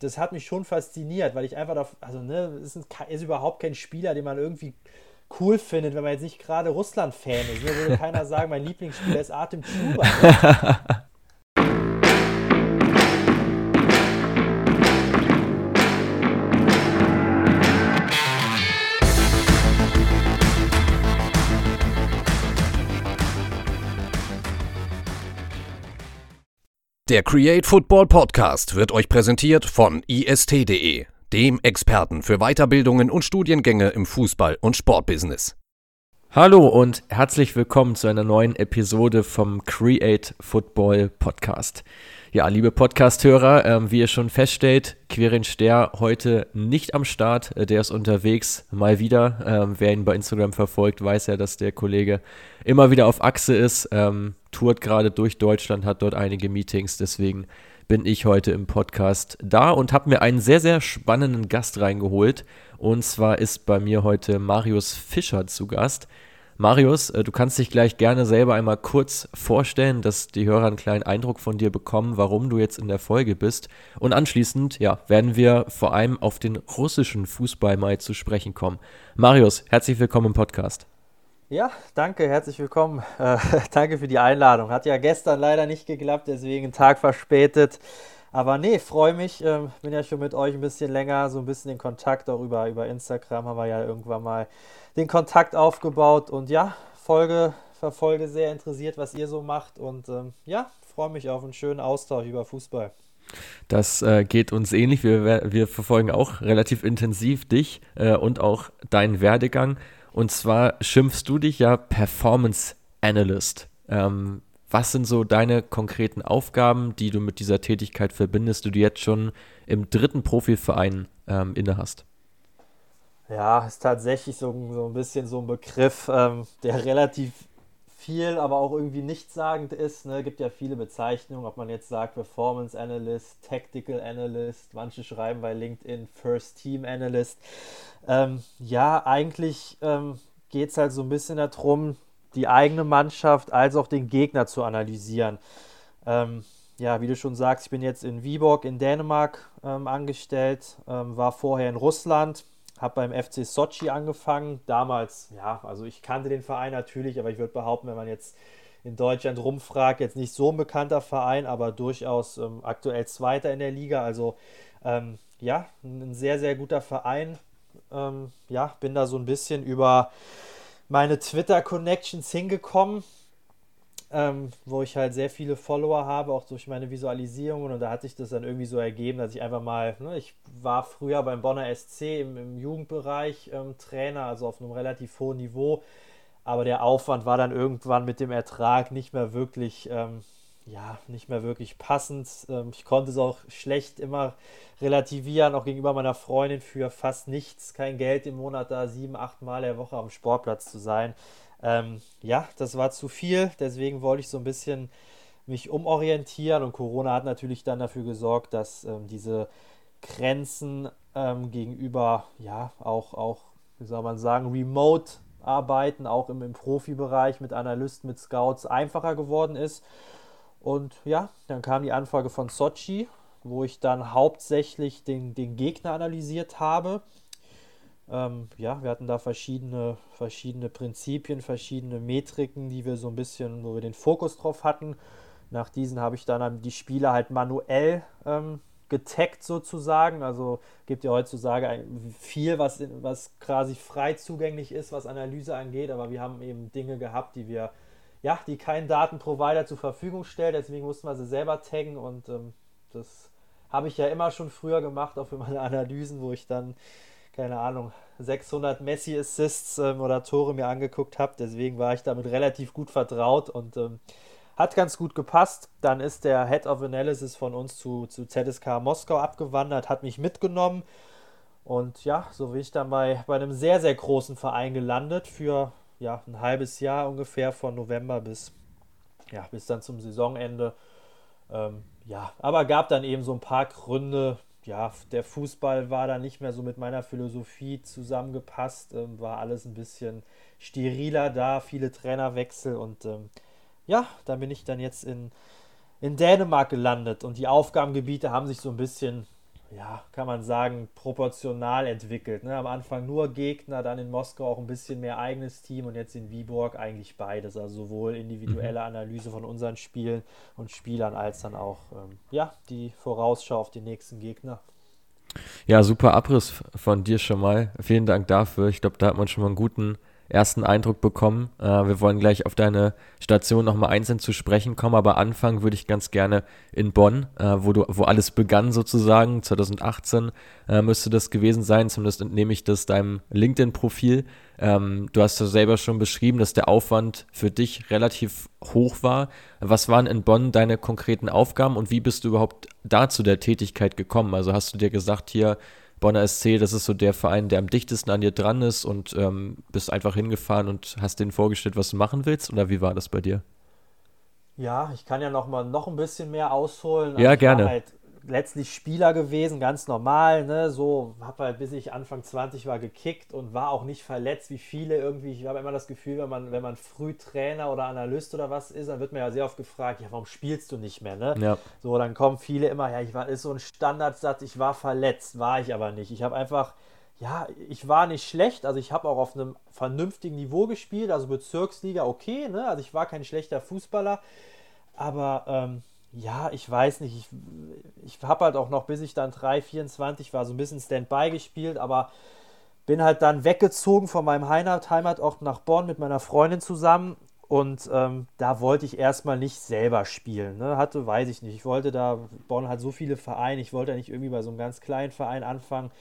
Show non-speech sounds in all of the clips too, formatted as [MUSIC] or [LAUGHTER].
das hat mich schon fasziniert, weil ich einfach, da, also ne, ist, ist überhaupt kein Spieler, den man irgendwie cool findet, wenn man jetzt nicht gerade Russland-Fan ist. Da würde keiner [LAUGHS] sagen, mein Lieblingsspieler ist Artem Chuba. Ne? [LAUGHS] Der Create Football Podcast wird euch präsentiert von ist.de, dem Experten für Weiterbildungen und Studiengänge im Fußball- und Sportbusiness. Hallo und herzlich willkommen zu einer neuen Episode vom Create Football Podcast. Ja, liebe Podcast-Hörer, ähm, wie ihr schon feststellt, Quirin Ster heute nicht am Start. Äh, der ist unterwegs, mal wieder. Ähm, wer ihn bei Instagram verfolgt, weiß ja, dass der Kollege immer wieder auf Achse ist, ähm, tourt gerade durch Deutschland, hat dort einige Meetings. Deswegen bin ich heute im Podcast da und habe mir einen sehr, sehr spannenden Gast reingeholt. Und zwar ist bei mir heute Marius Fischer zu Gast. Marius, äh, du kannst dich gleich gerne selber einmal kurz vorstellen, dass die Hörer einen kleinen Eindruck von dir bekommen, warum du jetzt in der Folge bist. Und anschließend, ja, werden wir vor allem auf den russischen Fußball mal zu sprechen kommen. Marius, herzlich willkommen im Podcast. Ja, danke, herzlich willkommen. [LAUGHS] Äh, danke für die Einladung. Hat ja gestern leider nicht geklappt, deswegen einen Tag verspätet. Aber nee, freue mich. Ähm, bin ja schon mit euch ein bisschen länger, so ein bisschen in Kontakt, auch über, über Instagram haben wir ja irgendwann mal den Kontakt aufgebaut und ja, folge, verfolge sehr interessiert, was ihr so macht und ähm, ja, freue mich auf einen schönen Austausch über Fußball. Das äh, geht uns ähnlich. Wir, wir verfolgen auch relativ intensiv dich äh, und auch deinen Werdegang. Und zwar schimpfst du dich ja Performance Analyst. Ähm, was sind so deine konkreten Aufgaben, die du mit dieser Tätigkeit verbindest, die du jetzt schon im dritten Profiverein ähm, inne? Ja, ist tatsächlich so, so ein bisschen so ein Begriff, ähm, der relativ viel, aber auch irgendwie nichtssagend ist. Ne? Gibt ja viele Bezeichnungen, ob man jetzt sagt Performance Analyst, Tactical Analyst, manche schreiben bei LinkedIn First Team Analyst. Ähm, ja, eigentlich ähm, geht es halt so ein bisschen darum, die eigene Mannschaft als auch den Gegner zu analysieren. Ähm, ja, wie du schon sagst, ich bin jetzt in Viborg in Dänemark ähm, angestellt, ähm, war vorher in Russland, habe beim FC Sochi angefangen. Damals, ja, also ich kannte den Verein natürlich, aber ich würde behaupten, wenn man jetzt in Deutschland rumfragt, jetzt nicht so ein bekannter Verein, aber durchaus ähm, aktuell Zweiter in der Liga. Also ähm, ja, ein sehr, sehr guter Verein. Ähm, ja, bin da so ein bisschen über meine Twitter-Connections hingekommen ähm, wo ich halt sehr viele Follower habe, auch durch meine Visualisierungen. Und da hat sich das dann irgendwie so ergeben, dass ich einfach mal, ne, ich war früher beim Bonner SC im, im Jugendbereich ähm, Trainer, also auf einem relativ hohen Niveau. Aber der Aufwand war dann irgendwann mit dem Ertrag nicht mehr wirklich, ähm, ja, nicht mehr wirklich passend. Ähm, ich konnte es auch schlecht immer relativieren, auch gegenüber meiner Freundin für fast nichts, kein Geld im Monat da sieben, acht Mal der Woche am Sportplatz zu sein. Ähm, ja, das war zu viel, deswegen wollte ich so ein bisschen mich umorientieren. Und Corona hat natürlich dann dafür gesorgt, dass ähm, diese Grenzen ähm, gegenüber, ja, auch, auch, wie soll man sagen, remote arbeiten, auch im, im Profibereich mit Analysten, mit Scouts einfacher geworden ist. Und ja, dann kam die Anfrage von Sochi, wo ich dann hauptsächlich den, den Gegner analysiert habe ähm, ja, wir hatten da verschiedene, verschiedene Prinzipien, verschiedene Metriken, die wir so ein bisschen, wo wir den Fokus drauf hatten. Nach diesen habe ich dann die Spieler halt manuell ähm, getaggt sozusagen. Also gibt ja heutzutage viel, was, was quasi frei zugänglich ist, was Analyse angeht, aber wir haben eben Dinge gehabt, die wir, ja, die kein Datenprovider zur Verfügung stellt, deswegen mussten wir sie selber taggen und ähm, das habe ich ja immer schon früher gemacht, auch für meine [LAUGHS] Analysen, wo ich dann keine Ahnung, 600 Messi-Assists ähm, oder Tore mir angeguckt habe. Deswegen war ich damit relativ gut vertraut und ähm, hat ganz gut gepasst. Dann ist der Head of Analysis von uns zu, zu ZSK Moskau abgewandert, hat mich mitgenommen. Und ja, so bin ich dann bei, bei einem sehr, sehr großen Verein gelandet für ja, ein halbes Jahr ungefähr von November bis, ja, bis dann zum Saisonende. Ähm, ja, aber gab dann eben so ein paar Gründe, ja, der Fußball war da nicht mehr so mit meiner Philosophie zusammengepasst, ähm, war alles ein bisschen steriler da, viele Trainerwechsel und ähm, ja, da bin ich dann jetzt in, in Dänemark gelandet und die Aufgabengebiete haben sich so ein bisschen ja, kann man sagen, proportional entwickelt. Ne? Am Anfang nur Gegner, dann in Moskau auch ein bisschen mehr eigenes Team und jetzt in Viborg eigentlich beides. Also sowohl individuelle mhm. Analyse von unseren Spielen und Spielern als dann auch ähm, ja, die Vorausschau auf die nächsten Gegner. Ja, super Abriss von dir schon mal. Vielen Dank dafür. Ich glaube, da hat man schon mal einen guten ersten Eindruck bekommen. Äh, wir wollen gleich auf deine Station nochmal einzeln zu sprechen kommen, aber anfangen würde ich ganz gerne in Bonn, äh, wo, du, wo alles begann sozusagen. 2018 äh, müsste das gewesen sein, zumindest entnehme ich das deinem LinkedIn-Profil. Ähm, du hast ja selber schon beschrieben, dass der Aufwand für dich relativ hoch war. Was waren in Bonn deine konkreten Aufgaben und wie bist du überhaupt da zu der Tätigkeit gekommen? Also hast du dir gesagt, hier Bonner SC, das ist so der Verein, der am dichtesten an dir dran ist und ähm, bist einfach hingefahren und hast denen vorgestellt, was du machen willst? Oder wie war das bei dir? Ja, ich kann ja noch mal noch ein bisschen mehr ausholen. Ja, gerne. Halt letztlich Spieler gewesen, ganz normal, ne? So, habe halt bis ich Anfang 20 war gekickt und war auch nicht verletzt, wie viele irgendwie. Ich habe immer das Gefühl, wenn man, wenn man früh Trainer oder Analyst oder was ist, dann wird man ja sehr oft gefragt, ja, warum spielst du nicht mehr, ne? Ja. So, dann kommen viele immer, ja, ich war, ist so ein Standardsatz, ich war verletzt, war ich aber nicht. Ich habe einfach, ja, ich war nicht schlecht, also ich habe auch auf einem vernünftigen Niveau gespielt, also Bezirksliga okay, ne? Also ich war kein schlechter Fußballer, aber ähm, ja, ich weiß nicht. Ich, ich habe halt auch noch, bis ich dann 3, 24 war, so ein bisschen Standby gespielt, aber bin halt dann weggezogen von meinem Heimat, Heimatort nach Bonn mit meiner Freundin zusammen. Und ähm, da wollte ich erstmal nicht selber spielen. Ne? Hatte, weiß ich nicht. Ich wollte da, Bonn hat so viele Vereine, ich wollte da nicht irgendwie bei so einem ganz kleinen Verein anfangen.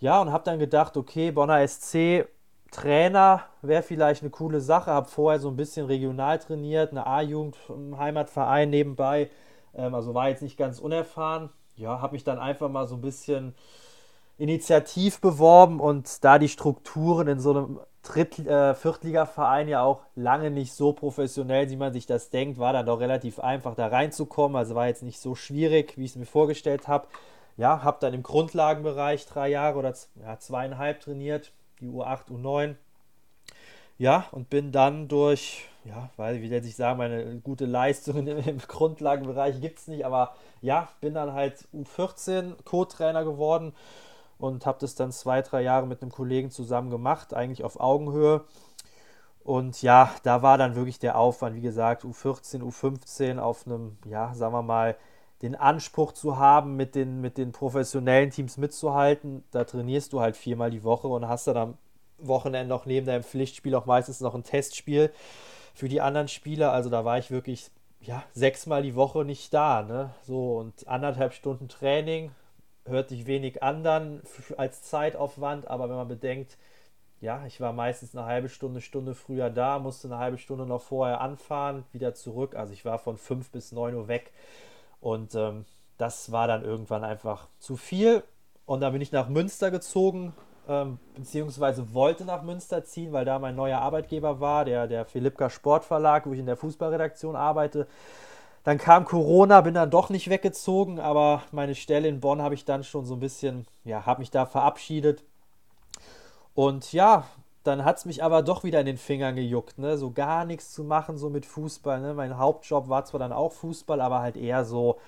Ja, und habe dann gedacht, okay, Bonner SC, Trainer wäre vielleicht eine coole Sache. Habe vorher so ein bisschen regional trainiert, eine A-Jugend im Heimatverein nebenbei. Ähm, also war jetzt nicht ganz unerfahren. Ja, habe mich dann einfach mal so ein bisschen initiativ beworben und da die Strukturen in so einem Dritt-, äh, Viertligaverein ja auch lange nicht so professionell, wie man sich das denkt, war dann doch relativ einfach da reinzukommen. Also war jetzt nicht so schwierig, wie ich es mir vorgestellt habe. Ja, habe dann im Grundlagenbereich drei Jahre oder ja, zweieinhalb trainiert, die U8, U9. Ja, und bin dann durch ja, weil, wie lässt sich sagen, meine gute Leistung [LAUGHS] im, im Grundlagenbereich gibt es nicht, aber ja, bin dann halt U14 Co-Trainer geworden und habe das dann zwei, drei Jahre mit einem Kollegen zusammen gemacht, eigentlich auf Augenhöhe. Und ja, da war dann wirklich der Aufwand, wie gesagt, U14, U15 auf einem, ja, sagen wir mal, den Anspruch zu haben, mit den, mit den professionellen Teams mitzuhalten. Da trainierst du halt viermal die Woche und hast dann am Wochenende noch neben deinem Pflichtspiel auch meistens noch ein Testspiel für die anderen Spieler. Also da war ich wirklich ja, sechsmal die Woche nicht da. Ne? So und anderthalb Stunden Training hört sich wenig an dann als Zeitaufwand, aber wenn man bedenkt, ja, ich war meistens eine halbe Stunde, Stunde früher da, musste eine halbe Stunde noch vorher anfahren, wieder zurück. Also ich war von fünf bis neun Uhr weg und ähm, das war dann irgendwann einfach zu viel. Und dann bin ich nach Münster gezogen, ähm, beziehungsweise wollte nach Münster ziehen, weil da mein neuer Arbeitgeber war, der, der Philippka Sportverlag, wo ich in der Fußballredaktion arbeite. Dann kam Corona, bin dann doch nicht weggezogen, aber meine Stelle in Bonn habe ich dann schon so ein bisschen, ja, habe mich da verabschiedet. Und ja, dann hat es mich aber doch wieder in den Fingern gejuckt, ne? so gar nichts zu machen, so mit Fußball. Ne? Mein Hauptjob war zwar dann auch Fußball, aber halt eher so,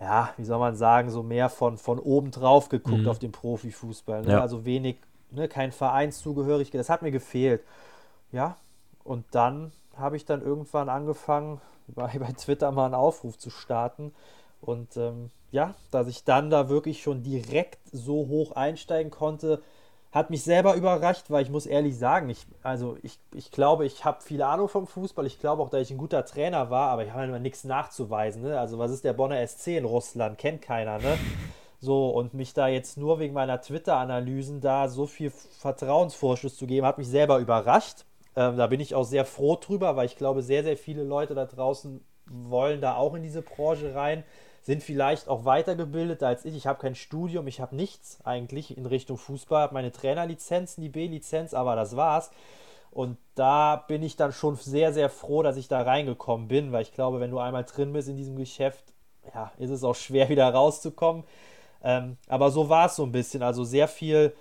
ja, wie soll man sagen, so mehr von, von oben drauf geguckt mhm. auf den Profifußball. Ne? Ja. Also wenig, ne, kein Vereinszugehörigkeit, das hat mir gefehlt. Ja, und dann habe ich dann irgendwann angefangen, [LAUGHS] bei, bei Twitter mal einen Aufruf zu starten. Und ähm, ja, dass ich dann da wirklich schon direkt so hoch einsteigen konnte, hat mich selber überrascht, weil ich muss ehrlich sagen, ich, also ich, ich glaube, ich habe viel Ahnung vom Fußball. Ich glaube auch, dass ich ein guter Trainer war, aber ich habe immer nichts nachzuweisen. Ne? Also was ist der Bonner SC in Russland? Kennt keiner, ne? So, und mich da jetzt nur wegen meiner Twitter-Analysen da so viel Vertrauensvorschuss zu geben, hat mich selber überrascht. Ähm, da bin ich auch sehr froh drüber, weil ich glaube, sehr, sehr viele Leute da draußen wollen da auch in diese Branche rein sind vielleicht auch weitergebildet als ich. Ich habe kein Studium, ich habe nichts eigentlich in Richtung Fußball, habe meine Trainerlizenzen, die B-Lizenz, aber das war's. Und da bin ich dann schon sehr, sehr froh, dass ich da reingekommen bin, weil ich glaube, wenn du einmal drin bist in diesem Geschäft, ja, ist es auch schwer [LAUGHS] wieder rauszukommen. Ähm, aber so war es so ein bisschen. Also sehr viel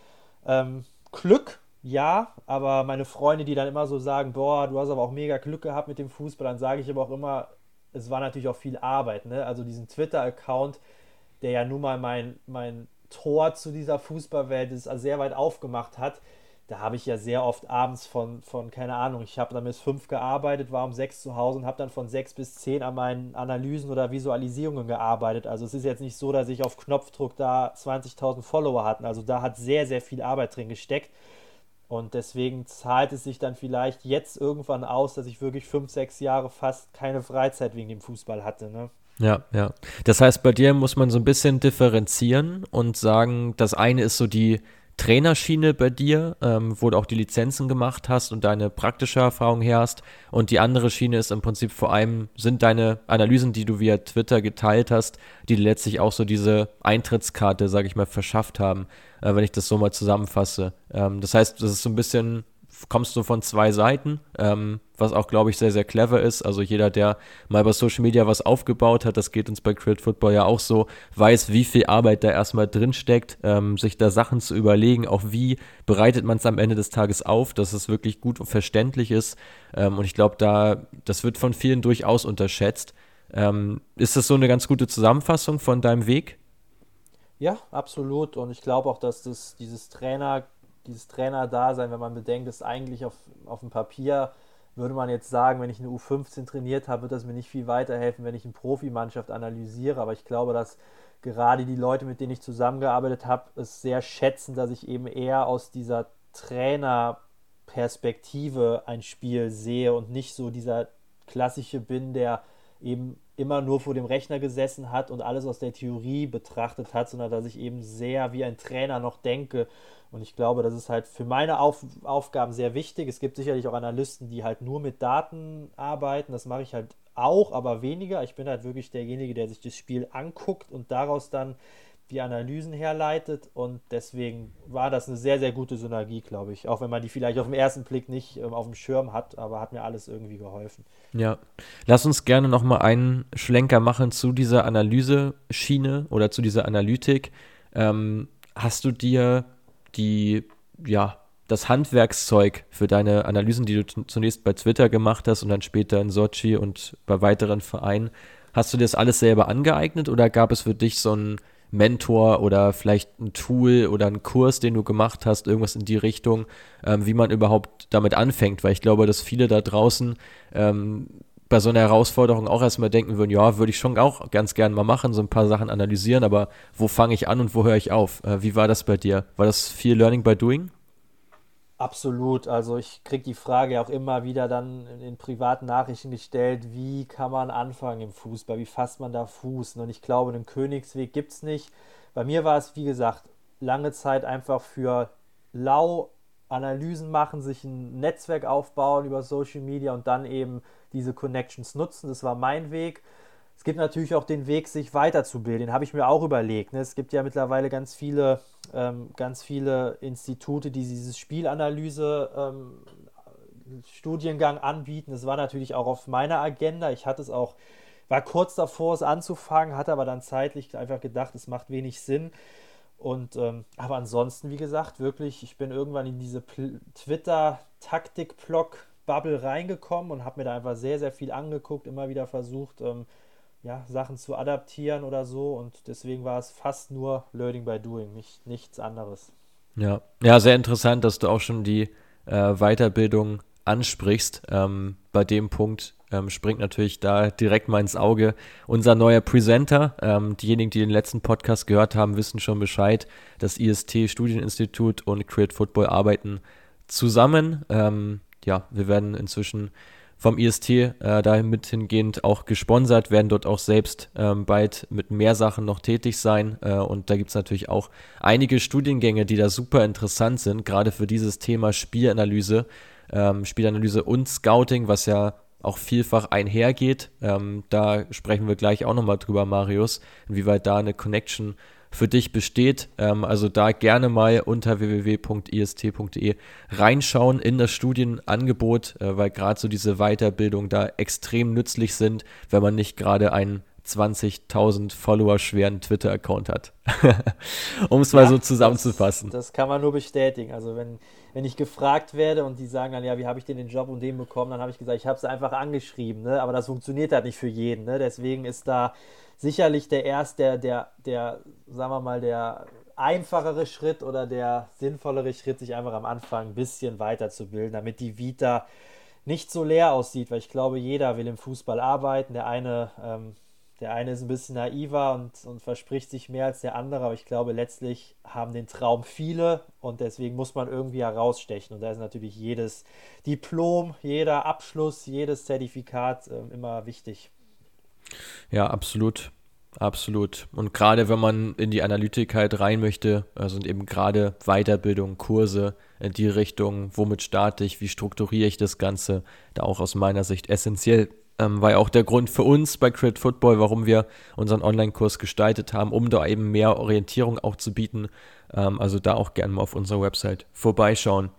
ähm, Glück, ja, aber meine Freunde, die dann immer so sagen, boah, du hast aber auch mega Glück gehabt mit dem Fußball, dann sage ich aber auch immer, es war natürlich auch viel Arbeit. Ne? Also diesen Twitter-Account, der ja nun mal mein, mein Tor zu dieser Fußballwelt, das es sehr weit aufgemacht hat, da habe ich ja sehr oft abends von, von keine Ahnung, ich habe dann bis fünf gearbeitet, war um sechs zu Hause und habe dann von sechs bis zehn an meinen Analysen oder Visualisierungen gearbeitet. Also es ist jetzt nicht so, dass ich auf Knopfdruck da 20.000 Follower hatten. Also da hat sehr, sehr viel Arbeit drin gesteckt. Und deswegen zahlt es sich dann vielleicht jetzt irgendwann aus, dass ich wirklich fünf, sechs Jahre fast keine Freizeit wegen dem Fußball hatte. Ne? Ja, ja. Das heißt, bei dir muss man so ein bisschen differenzieren und sagen, das eine ist so die Trainerschiene bei dir, ähm, wo du auch die Lizenzen gemacht hast und deine praktische Erfahrung her hast. Und die andere Schiene ist im Prinzip vor allem, sind deine Analysen, die du via Twitter geteilt hast, die letztlich auch so diese Eintrittskarte, sage ich mal, verschafft haben, äh, wenn ich das so mal zusammenfasse. Ähm, das heißt, das ist so ein bisschen kommst du von zwei Seiten, ähm, was auch, glaube ich, sehr, sehr clever ist. Also jeder, der mal bei Social Media was aufgebaut hat, das geht uns bei Create Football ja auch so, weiß, wie viel Arbeit da erstmal drin steckt, ähm, sich da Sachen zu überlegen, auch wie bereitet man es am Ende des Tages auf, dass es wirklich gut und verständlich ist. Ähm, und ich glaube, da, das wird von vielen durchaus unterschätzt. Ähm, ist das so eine ganz gute Zusammenfassung von deinem Weg? Ja, absolut. Und ich glaube auch, dass das, dieses Trainer dieses Trainer-Dasein, wenn man bedenkt, dass eigentlich auf, auf dem Papier würde man jetzt sagen, wenn ich eine U15 trainiert habe, wird das mir nicht viel weiterhelfen, wenn ich eine Profimannschaft analysiere. Aber ich glaube, dass gerade die Leute, mit denen ich zusammengearbeitet habe, es sehr schätzen, dass ich eben eher aus dieser Trainerperspektive ein Spiel sehe und nicht so dieser klassische bin, der eben immer nur vor dem Rechner gesessen hat und alles aus der Theorie betrachtet hat, sondern dass ich eben sehr wie ein Trainer noch denke und ich glaube, das ist halt für meine Auf Aufgaben sehr wichtig. Es gibt sicherlich auch Analysten, die halt nur mit Daten arbeiten. Das mache ich halt auch, aber weniger. Ich bin halt wirklich derjenige, der sich das Spiel anguckt und daraus dann die Analysen herleitet. Und deswegen war das eine sehr, sehr gute Synergie, glaube ich. Auch wenn man die vielleicht auf den ersten Blick nicht ähm, auf dem Schirm hat, aber hat mir alles irgendwie geholfen. Ja, lass uns gerne nochmal einen Schlenker machen zu dieser Analyseschiene oder zu dieser Analytik. Ähm, hast du dir die, ja, das Handwerkszeug für deine Analysen, die du zunächst bei Twitter gemacht hast und dann später in Sochi und bei weiteren Vereinen, hast du dir das alles selber angeeignet oder gab es für dich so einen Mentor oder vielleicht ein Tool oder einen Kurs, den du gemacht hast, irgendwas in die Richtung, ähm, wie man überhaupt damit anfängt? Weil ich glaube, dass viele da draußen ähm, bei so einer Herausforderung auch erstmal denken würden, ja, würde ich schon auch ganz gern mal machen, so ein paar Sachen analysieren, aber wo fange ich an und wo höre ich auf? Äh, wie war das bei dir? War das viel Learning by Doing? Absolut. Also ich kriege die Frage auch immer wieder dann in privaten Nachrichten gestellt, wie kann man anfangen im Fußball, wie fasst man da Fuß? Und ich glaube, einen Königsweg gibt es nicht. Bei mir war es, wie gesagt, lange Zeit einfach für lau Analysen machen, sich ein Netzwerk aufbauen über Social Media und dann eben diese Connections nutzen. Das war mein Weg. Es gibt natürlich auch den Weg, sich weiterzubilden. Den habe ich mir auch überlegt. Ne? Es gibt ja mittlerweile ganz viele, ähm, ganz viele Institute, die dieses Spielanalyse ähm, Studiengang anbieten. Das war natürlich auch auf meiner Agenda. Ich hatte es auch, war kurz davor, es anzufangen, hatte aber dann zeitlich einfach gedacht, es macht wenig Sinn. Und ähm, aber ansonsten, wie gesagt, wirklich, ich bin irgendwann in diese Twitter-Taktik-Block-Bubble reingekommen und habe mir da einfach sehr, sehr viel angeguckt, immer wieder versucht, ähm, ja, Sachen zu adaptieren oder so. Und deswegen war es fast nur Learning by Doing, nicht, nichts anderes. Ja. ja, sehr interessant, dass du auch schon die äh, Weiterbildung ansprichst. Ähm, bei dem Punkt ähm, springt natürlich da direkt mal ins Auge unser neuer Presenter. Ähm, diejenigen, die den letzten Podcast gehört haben, wissen schon Bescheid. Das IST Studieninstitut und Create Football arbeiten zusammen. Ja, wir werden inzwischen vom IST äh, dahin mit hingehend auch gesponsert, werden dort auch selbst ähm, bald mit mehr Sachen noch tätig sein. Äh, und da gibt es natürlich auch einige Studiengänge, die da super interessant sind, gerade für dieses Thema Spielanalyse, ähm, Spielanalyse und Scouting, was ja auch vielfach einhergeht. Ähm, da sprechen wir gleich auch nochmal drüber, Marius, inwieweit da eine Connection für dich besteht. Ähm, also da gerne mal unter www.ist.de reinschauen in das Studienangebot, äh, weil gerade so diese Weiterbildung da extrem nützlich sind, wenn man nicht gerade einen 20.000 Follower schweren Twitter-Account hat. [LAUGHS] um es mal ja, so zusammenzufassen. Das, das, kann man nur bestätigen. Also wenn, wenn ich gefragt werde und die sagen dann, ja, wie habe ich denn den Job und den bekommen, dann habe ich gesagt, ich habe es einfach angeschrieben. Ne? Aber das funktioniert halt nicht für jeden. Ne? Deswegen ist da sicherlich der erste, der, der, der, sagen wir mal, der einfachere Schritt oder der sinnvollere Schritt, sich einfach am Anfang ein bisschen weiterzubilden, damit die Vita nicht so leer aussieht, weil ich glaube, jeder will im Fußball arbeiten. Der eine, ähm, der eine ist ein bisschen naiver und, und verspricht sich mehr als der andere, aber ich glaube, letztlich haben den Traum viele und deswegen muss man irgendwie herausstechen. Und da ist natürlich jedes Diplom, jeder Abschluss, jedes Zertifikat äh, immer wichtig. Ja, absolut. Absolut. Und gerade wenn man in die Analytik halt rein möchte, also eben gerade Weiterbildung, Kurse in die Richtung, womit starte ich, wie strukturiere ich das Ganze, da auch aus meiner Sicht essentiell. Ähm, war ja auch der Grund für uns bei Crit Football, warum wir unseren Online-Kurs gestaltet haben, um da eben mehr Orientierung auch zu bieten. Ähm, also da auch gerne mal auf unserer Website vorbeischauen.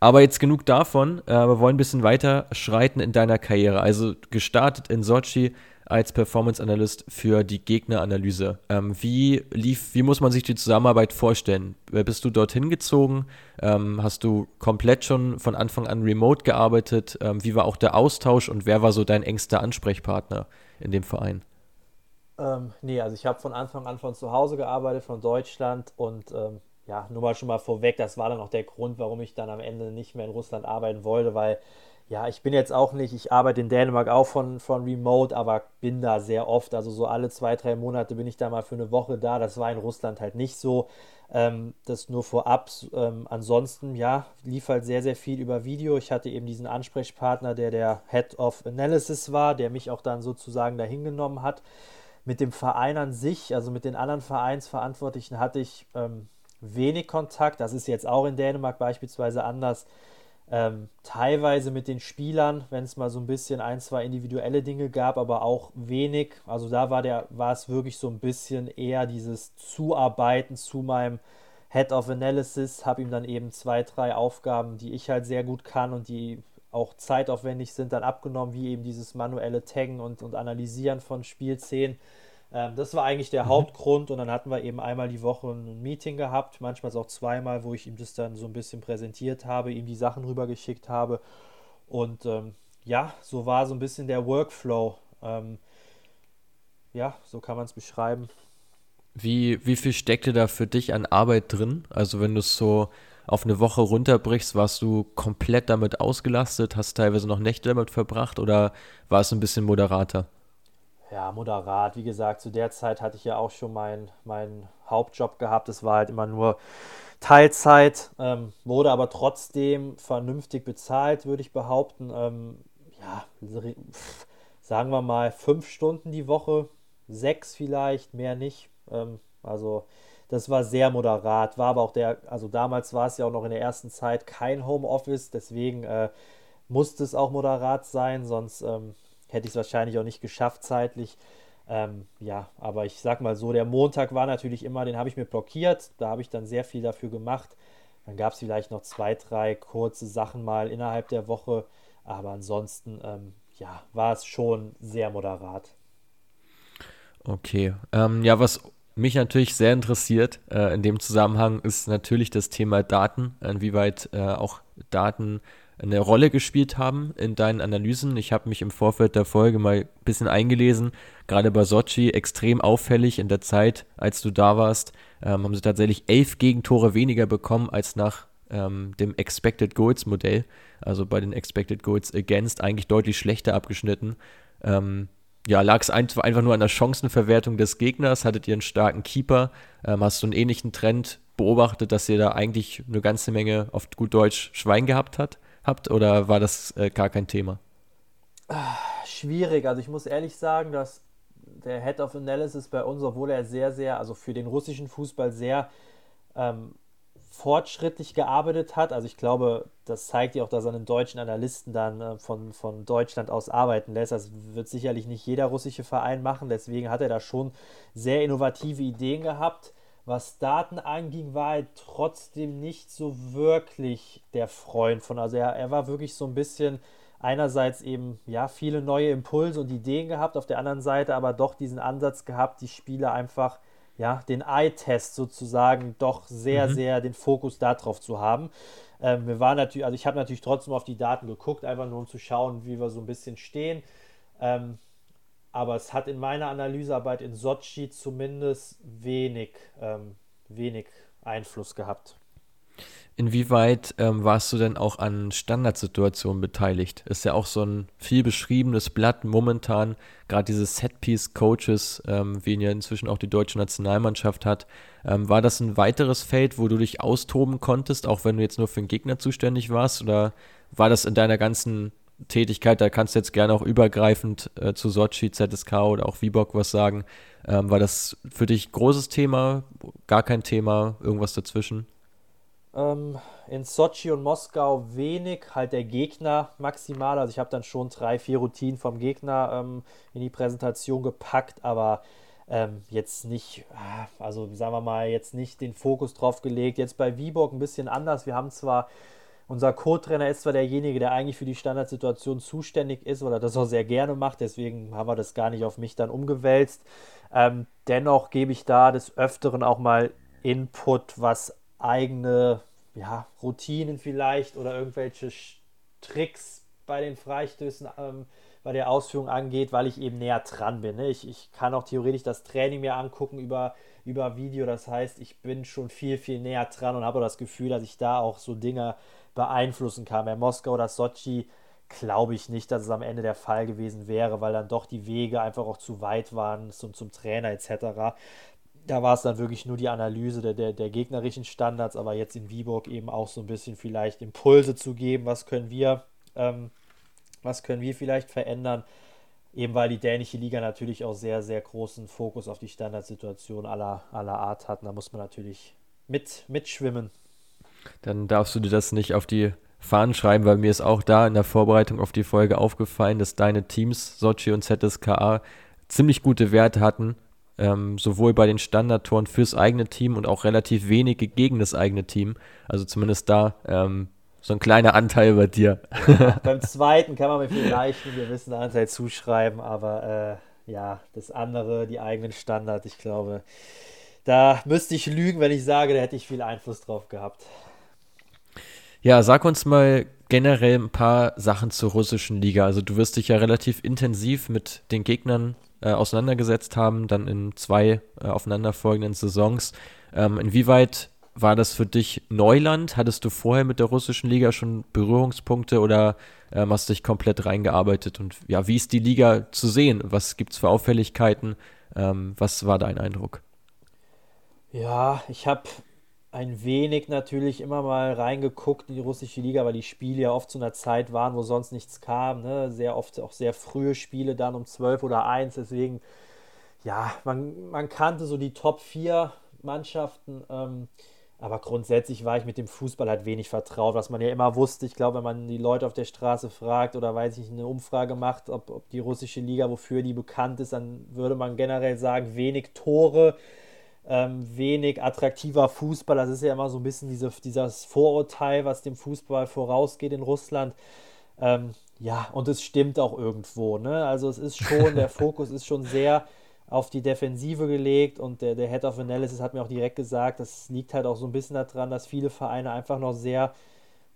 Aber jetzt genug davon. Äh, wir wollen ein bisschen weiter schreiten in deiner Karriere. Also gestartet in Sochi, als Performance Analyst für die Gegneranalyse. Ähm, wie lief, wie muss man sich die Zusammenarbeit vorstellen? Bist du dorthin gezogen? Ähm, hast du komplett schon von Anfang an remote gearbeitet? Ähm, wie war auch der Austausch und wer war so dein engster Ansprechpartner in dem Verein? Ähm, nee, also ich habe von Anfang an von zu Hause gearbeitet, von Deutschland und ähm, ja, nur mal schon mal vorweg, das war dann auch der Grund, warum ich dann am Ende nicht mehr in Russland arbeiten wollte, weil ja, ich bin jetzt auch nicht, ich arbeite in Dänemark auch von, von Remote, aber bin da sehr oft. Also so alle zwei, drei Monate bin ich da mal für eine Woche da. Das war in Russland halt nicht so. Ähm, das nur vorab. Ähm, ansonsten, ja, lief halt sehr, sehr viel über Video. Ich hatte eben diesen Ansprechpartner, der der Head of Analysis war, der mich auch dann sozusagen dahin genommen hat. Mit dem Verein an sich, also mit den anderen Vereinsverantwortlichen, hatte ich ähm, wenig Kontakt. Das ist jetzt auch in Dänemark beispielsweise anders. Ähm, teilweise mit den Spielern, wenn es mal so ein bisschen ein, zwei individuelle Dinge gab, aber auch wenig. Also da war der, war es wirklich so ein bisschen eher dieses Zuarbeiten zu meinem Head of Analysis, habe ihm dann eben zwei, drei Aufgaben, die ich halt sehr gut kann und die auch zeitaufwendig sind, dann abgenommen, wie eben dieses manuelle Taggen und, und Analysieren von Spielszenen. Ähm, das war eigentlich der mhm. Hauptgrund und dann hatten wir eben einmal die Woche ein Meeting gehabt, manchmal auch zweimal, wo ich ihm das dann so ein bisschen präsentiert habe, ihm die Sachen rübergeschickt habe und ähm, ja, so war so ein bisschen der Workflow. Ähm, ja, so kann man es beschreiben. Wie, wie viel steckte da für dich an Arbeit drin? Also wenn du es so auf eine Woche runterbrichst, warst du komplett damit ausgelastet, hast teilweise noch Nächte damit verbracht oder war es ein bisschen moderater? Ja, moderat. Wie gesagt, zu der Zeit hatte ich ja auch schon meinen mein Hauptjob gehabt. Es war halt immer nur Teilzeit, ähm, wurde aber trotzdem vernünftig bezahlt, würde ich behaupten. Ähm, ja, sagen wir mal fünf Stunden die Woche, sechs vielleicht, mehr nicht. Ähm, also das war sehr moderat, war aber auch der, also damals war es ja auch noch in der ersten Zeit kein Homeoffice, deswegen äh, musste es auch moderat sein, sonst ähm, hätte ich es wahrscheinlich auch nicht geschafft zeitlich. Ähm, ja, aber ich sag mal so, der Montag war natürlich immer, den habe ich mir blockiert. Da habe ich dann sehr viel dafür gemacht. Dann gab es vielleicht noch zwei, drei kurze Sachen mal innerhalb der Woche. Aber ansonsten, ähm, ja, war es schon sehr moderat. Okay. Ähm, ja, was mich natürlich sehr interessiert äh, in dem Zusammenhang ist natürlich das Thema Daten, inwieweit äh, auch Daten eine Rolle gespielt haben in deinen Analysen. Ich habe mich im Vorfeld der Folge mal ein bisschen eingelesen. Gerade bei Sochi extrem auffällig in der Zeit, als du da warst, ähm, haben sie tatsächlich elf Gegentore weniger bekommen als nach ähm, dem Expected Goals Modell. Also bei den Expected Goals Against eigentlich deutlich schlechter abgeschnitten. Ähm, ja, lag es einfach nur an der Chancenverwertung des Gegners? Hattet ihr einen starken Keeper? Ähm, hast du einen ähnlichen Trend beobachtet, dass ihr da eigentlich eine ganze Menge auf gut Deutsch Schwein gehabt hat? Habt oder war das äh, gar kein Thema? Schwierig. Also ich muss ehrlich sagen, dass der Head of Analysis bei uns, obwohl er sehr, sehr, also für den russischen Fußball sehr ähm, fortschrittlich gearbeitet hat. Also ich glaube, das zeigt ja auch, dass er einen deutschen Analysten dann äh, von, von Deutschland aus arbeiten lässt. Das wird sicherlich nicht jeder russische Verein machen. Deswegen hat er da schon sehr innovative Ideen gehabt. Was Daten anging, war er trotzdem nicht so wirklich der Freund von. Also er, er war wirklich so ein bisschen einerseits eben ja viele neue Impulse und Ideen gehabt, auf der anderen Seite aber doch diesen Ansatz gehabt, die Spieler einfach ja den Eye-Test sozusagen doch sehr mhm. sehr den Fokus darauf zu haben. Ähm, wir waren natürlich, also ich habe natürlich trotzdem auf die Daten geguckt, einfach nur um zu schauen, wie wir so ein bisschen stehen. Ähm, aber es hat in meiner Analysearbeit in Sochi zumindest wenig, ähm, wenig Einfluss gehabt. Inwieweit ähm, warst du denn auch an Standardsituationen beteiligt? Ist ja auch so ein viel beschriebenes Blatt momentan, gerade diese Setpiece-Coaches, ähm, wie ihn ja inzwischen auch die deutsche Nationalmannschaft hat. Ähm, war das ein weiteres Feld, wo du dich austoben konntest, auch wenn du jetzt nur für den Gegner zuständig warst? Oder war das in deiner ganzen Tätigkeit, da kannst du jetzt gerne auch übergreifend äh, zu Sochi, ZSK oder auch Vibok was sagen. Ähm, war das für dich großes Thema, gar kein Thema, irgendwas dazwischen? Ähm, in Sochi und Moskau wenig, halt der Gegner maximal. Also ich habe dann schon drei, vier Routinen vom Gegner ähm, in die Präsentation gepackt, aber ähm, jetzt nicht, ah, also sagen wir mal, jetzt nicht den Fokus drauf gelegt. Jetzt bei Viborg ein bisschen anders. Wir haben zwar, unser Co-Trainer ist zwar derjenige, der eigentlich für die Standardsituation zuständig ist oder das auch sehr gerne macht, deswegen haben wir das gar nicht auf mich dann umgewälzt. Ähm, dennoch gebe ich da des Öfteren auch mal Input, was eigene ja, Routinen vielleicht oder irgendwelche Tricks bei den Freistößen ähm, bei der Ausführung angeht, weil ich eben näher dran bin. Ne? Ich, ich kann auch theoretisch das Training mir angucken über, über Video. Das heißt, ich bin schon viel, viel näher dran und habe das Gefühl, dass ich da auch so Dinge beeinflussen kann. Bei Moskau oder Sochi glaube ich nicht, dass es am Ende der Fall gewesen wäre, weil dann doch die Wege einfach auch zu weit waren zum, zum Trainer etc da war es dann wirklich nur die Analyse der, der, der, gegnerischen Standards, aber jetzt in Viborg eben auch so ein bisschen vielleicht Impulse zu geben, was können wir, ähm, was können wir vielleicht verändern, eben weil die dänische Liga natürlich auch sehr, sehr großen Fokus auf die Standardsituation aller, aller Art hat. Da muss man natürlich mit, mitschwimmen. Dann darfst du dir das nicht auf die Fahnen schreiben, weil mir ist auch da in der Vorbereitung auf die Folge aufgefallen, dass deine Teams, Sochi und ZSKA, ziemlich gute Werte hatten ähm, sowohl bei den Standardtoren fürs eigene Team und auch relativ wenige gegen das eigene Team. Also zumindest da ähm, so ein kleiner Anteil bei dir. Ja, [LAUGHS] beim zweiten kann man mir vielleicht einen gewissen Anteil zuschreiben, aber äh, ja, das andere, die eigenen Standards, ich glaube, da müsste ich lügen, wenn ich sage, da hätte ich viel Einfluss drauf gehabt. Ja, sag uns mal generell ein paar Sachen zur russischen Liga. Also du wirst dich ja relativ intensiv mit den Gegnern äh, auseinandergesetzt haben, dann in zwei äh, aufeinanderfolgenden Saisons. Ähm, inwieweit war das für dich Neuland? Hattest du vorher mit der russischen Liga schon Berührungspunkte oder ähm, hast du dich komplett reingearbeitet? Und ja, wie ist die Liga zu sehen? Was gibt es für Auffälligkeiten? Ähm, was war dein Eindruck? Ja, ich habe ein wenig natürlich immer mal reingeguckt in die russische Liga, weil die Spiele ja oft zu einer Zeit waren, wo sonst nichts kam. Ne? Sehr oft auch sehr frühe Spiele dann um 12 oder 1. Deswegen, ja, man, man kannte so die Top 4 Mannschaften. Ähm, aber grundsätzlich war ich mit dem Fußball halt wenig vertraut, was man ja immer wusste. Ich glaube, wenn man die Leute auf der Straße fragt oder weiß ich, eine Umfrage macht, ob, ob die russische Liga, wofür die bekannt ist, dann würde man generell sagen, wenig Tore ähm, wenig attraktiver Fußball. Das ist ja immer so ein bisschen diese, dieses Vorurteil, was dem Fußball vorausgeht in Russland. Ähm, ja, und es stimmt auch irgendwo. Ne? Also es ist schon, der [LAUGHS] Fokus ist schon sehr auf die Defensive gelegt und der, der Head of Analysis hat mir auch direkt gesagt, das liegt halt auch so ein bisschen daran, dass viele Vereine einfach noch sehr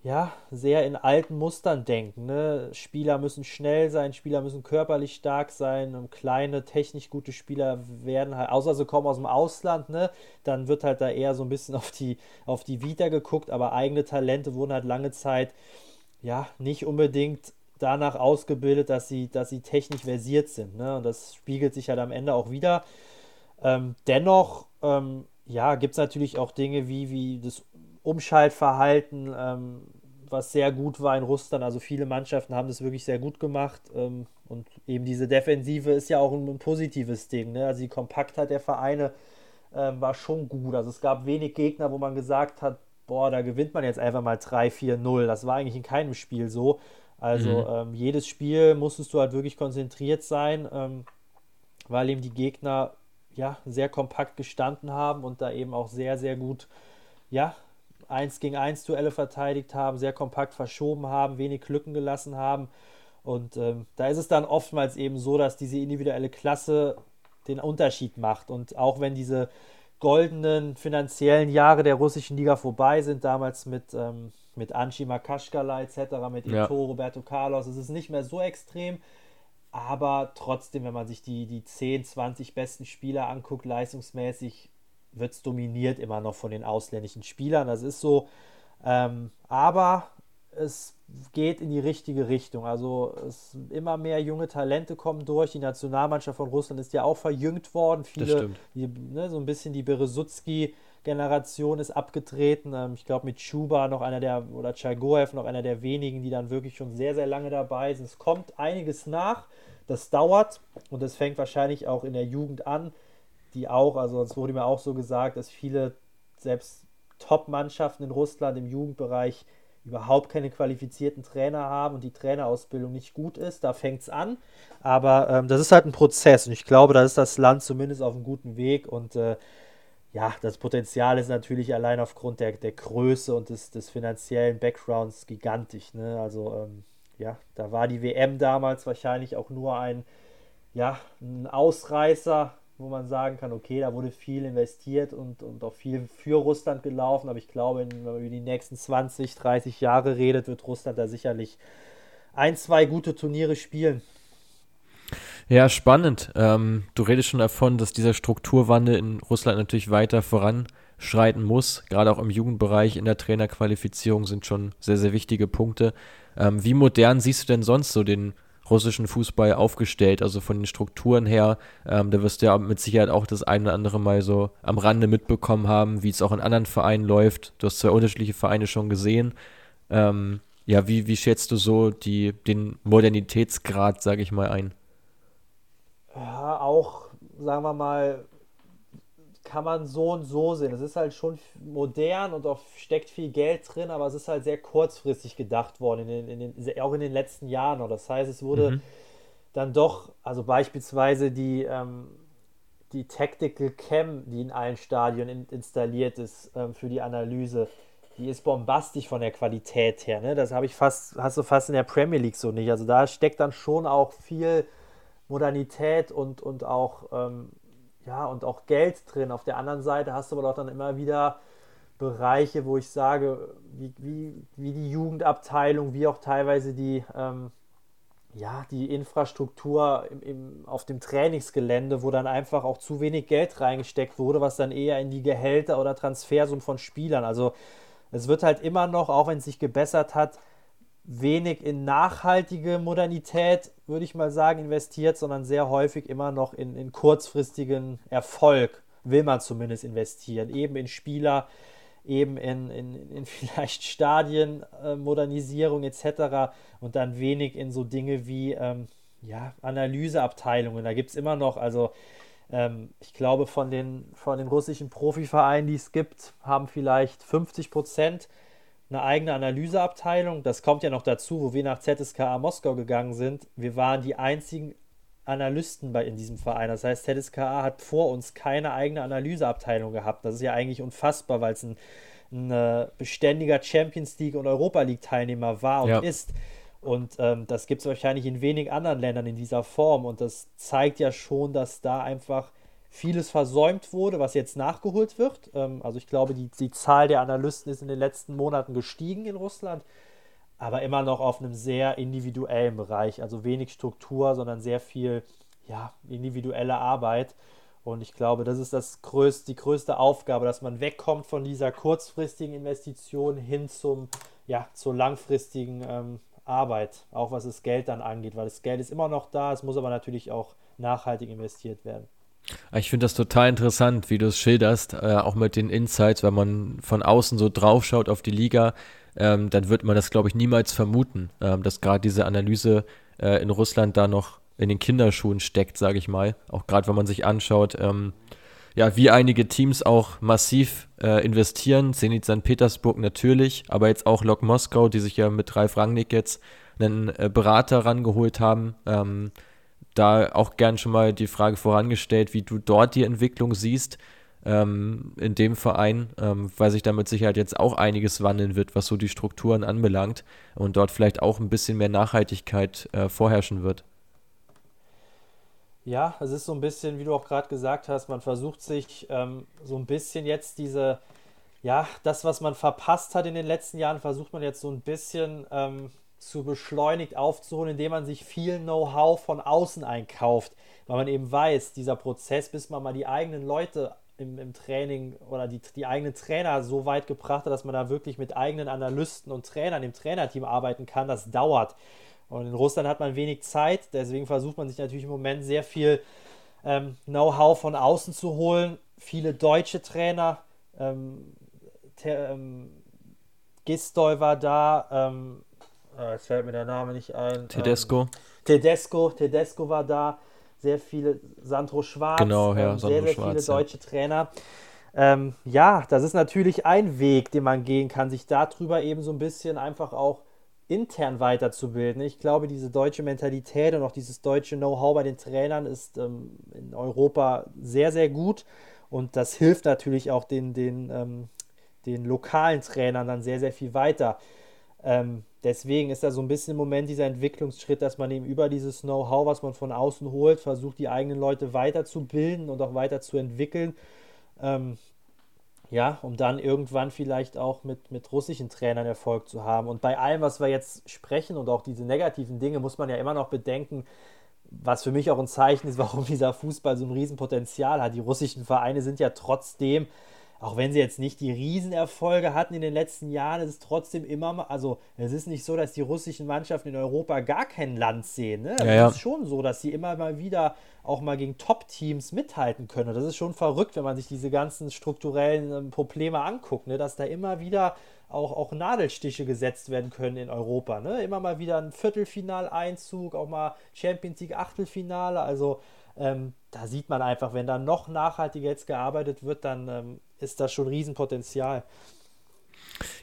ja, sehr in alten Mustern denken. Ne? Spieler müssen schnell sein, Spieler müssen körperlich stark sein, und kleine, technisch gute Spieler werden halt, außer sie kommen aus dem Ausland, ne? dann wird halt da eher so ein bisschen [LAUGHS] auf die, auf die Vita geguckt, aber eigene Talente wurden halt lange Zeit ja nicht unbedingt danach ausgebildet, dass sie, dass sie technisch versiert sind. Ne? Und das spiegelt sich halt am Ende auch wieder. Ähm, dennoch, ähm, ja, gibt es natürlich auch Dinge wie, wie das Umschaltverhalten, ähm, was sehr gut war in Russland. Also viele Mannschaften haben das wirklich sehr gut gemacht. Ähm, und eben diese Defensive ist ja auch ein, ein positives Ding. Ne? Also die Kompaktheit der Vereine ähm, war schon gut. Also es gab wenig Gegner, wo man gesagt hat, boah, da gewinnt man jetzt einfach mal 3-4-0. Das war eigentlich in keinem Spiel so. Also mhm. ähm, jedes Spiel musstest du halt wirklich konzentriert sein, ähm, weil eben die Gegner ja sehr kompakt gestanden haben und da eben auch sehr, sehr gut ja, 1 gegen 1 Duelle verteidigt haben, sehr kompakt verschoben haben, wenig Lücken gelassen haben. Und ähm, da ist es dann oftmals eben so, dass diese individuelle Klasse den Unterschied macht. Und auch wenn diese goldenen finanziellen Jahre der russischen Liga vorbei sind, damals mit, ähm, mit Anchi Makaschkala etc., mit ja. Ito, Roberto Carlos, es ist nicht mehr so extrem. Aber trotzdem, wenn man sich die, die 10, 20 besten Spieler anguckt, leistungsmäßig, wird es dominiert immer noch von den ausländischen Spielern. Das ist so. Ähm, aber es geht in die richtige Richtung. Also es, immer mehr junge Talente kommen durch. Die Nationalmannschaft von Russland ist ja auch verjüngt worden. Viele, die, ne, so ein bisschen die Beresutski-Generation ist abgetreten. Ähm, ich glaube mit Schuba noch einer der, oder Chagoev noch einer der wenigen, die dann wirklich schon sehr, sehr lange dabei sind. Es kommt einiges nach. Das dauert und es fängt wahrscheinlich auch in der Jugend an, die auch, also es wurde mir auch so gesagt, dass viele selbst Top-Mannschaften in Russland im Jugendbereich überhaupt keine qualifizierten Trainer haben und die Trainerausbildung nicht gut ist. Da fängt es an. Aber ähm, das ist halt ein Prozess und ich glaube, da ist das Land zumindest auf einem guten Weg und äh, ja, das Potenzial ist natürlich allein aufgrund der, der Größe und des, des finanziellen Backgrounds gigantisch. Ne? Also ähm, ja, da war die WM damals wahrscheinlich auch nur ein, ja, ein Ausreißer wo man sagen kann, okay, da wurde viel investiert und, und auch viel für Russland gelaufen, aber ich glaube, wenn man über die nächsten 20, 30 Jahre redet, wird Russland da sicherlich ein, zwei gute Turniere spielen. Ja, spannend. Ähm, du redest schon davon, dass dieser Strukturwandel in Russland natürlich weiter voranschreiten muss. Gerade auch im Jugendbereich, in der Trainerqualifizierung sind schon sehr, sehr wichtige Punkte. Ähm, wie modern siehst du denn sonst so den russischen Fußball aufgestellt, also von den Strukturen her. Ähm, da wirst du ja mit Sicherheit auch das eine oder andere Mal so am Rande mitbekommen haben, wie es auch in anderen Vereinen läuft. Du hast zwei unterschiedliche Vereine schon gesehen. Ähm, ja, wie, wie schätzt du so die, den Modernitätsgrad, sage ich mal, ein? Ja, auch, sagen wir mal, kann man so und so sehen. Es ist halt schon modern und auch steckt viel Geld drin, aber es ist halt sehr kurzfristig gedacht worden, in den, in den, auch in den letzten Jahren. Das heißt, es wurde mhm. dann doch, also beispielsweise die, ähm, die Tactical Cam, die in allen Stadien in, installiert ist ähm, für die Analyse, die ist bombastisch von der Qualität her. Ne? Das habe ich fast, hast du fast in der Premier League so nicht. Also da steckt dann schon auch viel Modernität und, und auch ähm, ja, und auch Geld drin. Auf der anderen Seite hast du aber doch dann immer wieder Bereiche, wo ich sage, wie, wie, wie die Jugendabteilung, wie auch teilweise die, ähm, ja, die Infrastruktur im, im, auf dem Trainingsgelände, wo dann einfach auch zu wenig Geld reingesteckt wurde, was dann eher in die Gehälter oder Transfersum von Spielern. Also es wird halt immer noch, auch wenn es sich gebessert hat, wenig in nachhaltige Modernität, würde ich mal sagen, investiert, sondern sehr häufig immer noch in, in kurzfristigen Erfolg, will man zumindest investieren. Eben in Spieler, eben in, in, in [LAUGHS] vielleicht Stadienmodernisierung äh, etc. und dann wenig in so Dinge wie ähm, ja, Analyseabteilungen. Da gibt es immer noch, also ähm, ich glaube, von den, von den russischen Profivereinen, die es gibt, haben vielleicht 50 Prozent eine eigene Analyseabteilung. Das kommt ja noch dazu, wo wir nach ZSKA Moskau gegangen sind. Wir waren die einzigen Analysten bei, in diesem Verein. Das heißt, ZSKA hat vor uns keine eigene Analyseabteilung gehabt. Das ist ja eigentlich unfassbar, weil es ein, ein äh, beständiger Champions League und Europa League Teilnehmer war und ja. ist. Und ähm, das gibt es wahrscheinlich in wenig anderen Ländern in dieser Form. Und das zeigt ja schon, dass da einfach vieles versäumt wurde, was jetzt nachgeholt wird. Ähm, also ich glaube, die, die Zahl der Analysten ist in den letzten Monaten gestiegen in Russland, aber immer noch auf einem sehr individuellen Bereich. Also wenig Struktur, sondern sehr viel ja, individuelle Arbeit. Und ich glaube, das ist das größte, die größte Aufgabe, dass man wegkommt von dieser kurzfristigen Investition hin zum, ja, zur langfristigen ähm, Arbeit, auch was das Geld dann angeht, weil das Geld ist immer noch da, es muss aber natürlich auch nachhaltig investiert werden. Ich finde das total interessant, wie du es schilderst, äh, auch mit den Insights, wenn man von außen so draufschaut auf die Liga, ähm, dann wird man das, glaube ich, niemals vermuten, ähm, dass gerade diese Analyse äh, in Russland da noch in den Kinderschuhen steckt, sage ich mal. Auch gerade, wenn man sich anschaut, ähm, ja, wie einige Teams auch massiv äh, investieren. Zenit St. Petersburg natürlich, aber jetzt auch Lok Moskau, die sich ja mit Ralf Rangnick jetzt einen äh, Berater rangeholt haben. Ähm, da auch gern schon mal die Frage vorangestellt, wie du dort die Entwicklung siehst ähm, in dem Verein, ähm, weil sich damit sicher jetzt auch einiges wandeln wird, was so die Strukturen anbelangt und dort vielleicht auch ein bisschen mehr Nachhaltigkeit äh, vorherrschen wird. Ja, es ist so ein bisschen, wie du auch gerade gesagt hast, man versucht sich ähm, so ein bisschen jetzt diese, ja, das, was man verpasst hat in den letzten Jahren, versucht man jetzt so ein bisschen ähm, zu beschleunigt aufzuholen, indem man sich viel Know-how von außen einkauft, weil man eben weiß, dieser Prozess, bis man mal die eigenen Leute im, im Training oder die, die eigenen Trainer so weit gebracht hat, dass man da wirklich mit eigenen Analysten und Trainern im Trainerteam arbeiten kann, das dauert. Und in Russland hat man wenig Zeit, deswegen versucht man sich natürlich im Moment sehr viel ähm, Know-how von außen zu holen. Viele deutsche Trainer, ähm, ähm, Gistol war da, ähm, äh, jetzt fällt mir der Name nicht ein. Tedesco. Ähm, Tedesco, Tedesco war da, sehr viele, Sandro Schwarz, genau, ja, ähm, Sandro sehr, sehr Schwarz, viele ja. deutsche Trainer. Ähm, ja, das ist natürlich ein Weg, den man gehen kann, sich darüber eben so ein bisschen einfach auch intern weiterzubilden. Ich glaube, diese deutsche Mentalität und auch dieses deutsche Know-how bei den Trainern ist ähm, in Europa sehr, sehr gut und das hilft natürlich auch den, den, ähm, den lokalen Trainern dann sehr, sehr viel weiter. Ähm, deswegen ist da so ein bisschen im Moment dieser Entwicklungsschritt, dass man eben über dieses Know-how, was man von außen holt, versucht, die eigenen Leute weiterzubilden und auch weiterzuentwickeln. Ähm, ja, um dann irgendwann vielleicht auch mit, mit russischen Trainern Erfolg zu haben. Und bei allem, was wir jetzt sprechen und auch diese negativen Dinge, muss man ja immer noch bedenken, was für mich auch ein Zeichen ist, [LAUGHS] warum dieser Fußball so ein Riesenpotenzial hat. Die russischen Vereine sind ja trotzdem auch wenn sie jetzt nicht die Riesenerfolge hatten in den letzten Jahren, ist es trotzdem immer mal, also es ist nicht so, dass die russischen Mannschaften in Europa gar kein Land sehen. Ne? Ja, ja. Es ist schon so, dass sie immer mal wieder auch mal gegen Top-Teams mithalten können. Und das ist schon verrückt, wenn man sich diese ganzen strukturellen ähm, Probleme anguckt, ne? dass da immer wieder auch, auch Nadelstiche gesetzt werden können in Europa. Ne? Immer mal wieder ein Viertelfinaleinzug, auch mal Champions League Achtelfinale. Also ähm, da sieht man einfach, wenn da noch nachhaltiger jetzt gearbeitet wird, dann ähm, ist das schon Riesenpotenzial.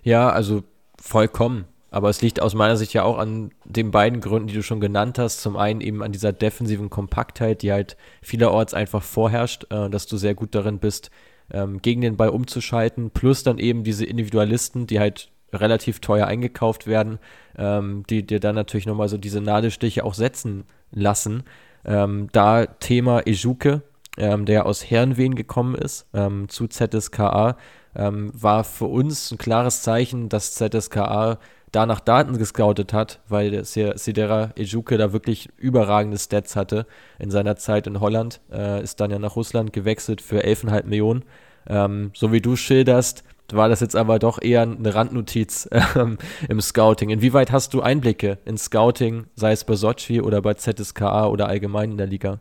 Ja, also vollkommen. Aber es liegt aus meiner Sicht ja auch an den beiden Gründen, die du schon genannt hast. Zum einen eben an dieser defensiven Kompaktheit, die halt vielerorts einfach vorherrscht, äh, dass du sehr gut darin bist, ähm, gegen den Ball umzuschalten. Plus dann eben diese Individualisten, die halt relativ teuer eingekauft werden, ähm, die dir dann natürlich nochmal so diese Nadelstiche auch setzen lassen. Ähm, da Thema Ejuke, ähm, der aus Herrenwehen gekommen ist, ähm, zu ZSKA, ähm, war für uns ein klares Zeichen, dass ZSKA da nach Daten gescoutet hat, weil der Sidera Ejuke da wirklich überragende Stats hatte in seiner Zeit in Holland, äh, ist dann ja nach Russland gewechselt für 11,5 Millionen. Ähm, so wie du schilderst, war das jetzt aber doch eher eine Randnotiz [LAUGHS] ähm, im Scouting. Inwieweit hast du Einblicke in Scouting, sei es bei Sochi oder bei ZSKA oder allgemein in der Liga?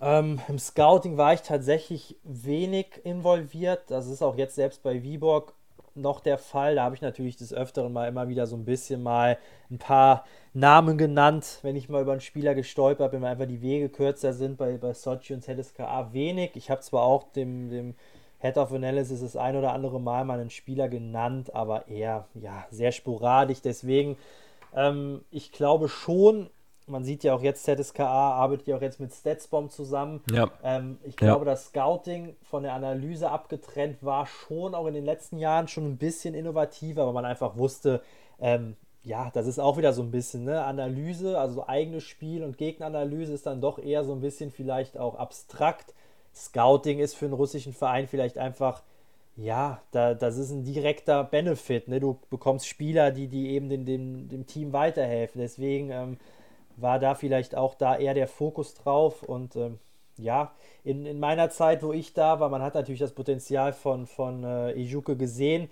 Ähm, Im Scouting war ich tatsächlich wenig involviert. Das ist auch jetzt selbst bei Viborg noch der Fall. Da habe ich natürlich des Öfteren mal immer wieder so ein bisschen mal ein paar Namen genannt, wenn ich mal über einen Spieler gestolpert bin, weil einfach die Wege kürzer sind bei, bei Sochi und ZSKA wenig. Ich habe zwar auch dem, dem Head of Analysis das ein oder andere Mal mal einen Spieler genannt, aber eher ja, sehr sporadisch. Deswegen, ähm, ich glaube schon, man sieht ja auch jetzt, ZSKA arbeitet ja auch jetzt mit Statsbomb zusammen. Ja. Ähm, ich glaube, ja. das Scouting von der Analyse abgetrennt war schon auch in den letzten Jahren schon ein bisschen innovativer, weil man einfach wusste, ähm, ja, das ist auch wieder so ein bisschen ne? Analyse, also eigenes Spiel und Gegneranalyse ist dann doch eher so ein bisschen vielleicht auch abstrakt. Scouting ist für einen russischen Verein vielleicht einfach, ja, da, das ist ein direkter Benefit. Ne? Du bekommst Spieler, die, die eben dem, dem, dem Team weiterhelfen. Deswegen ähm, war da vielleicht auch da eher der Fokus drauf. Und ähm, ja, in, in meiner Zeit, wo ich da war, man hat natürlich das Potenzial von, von äh, Ijuke gesehen,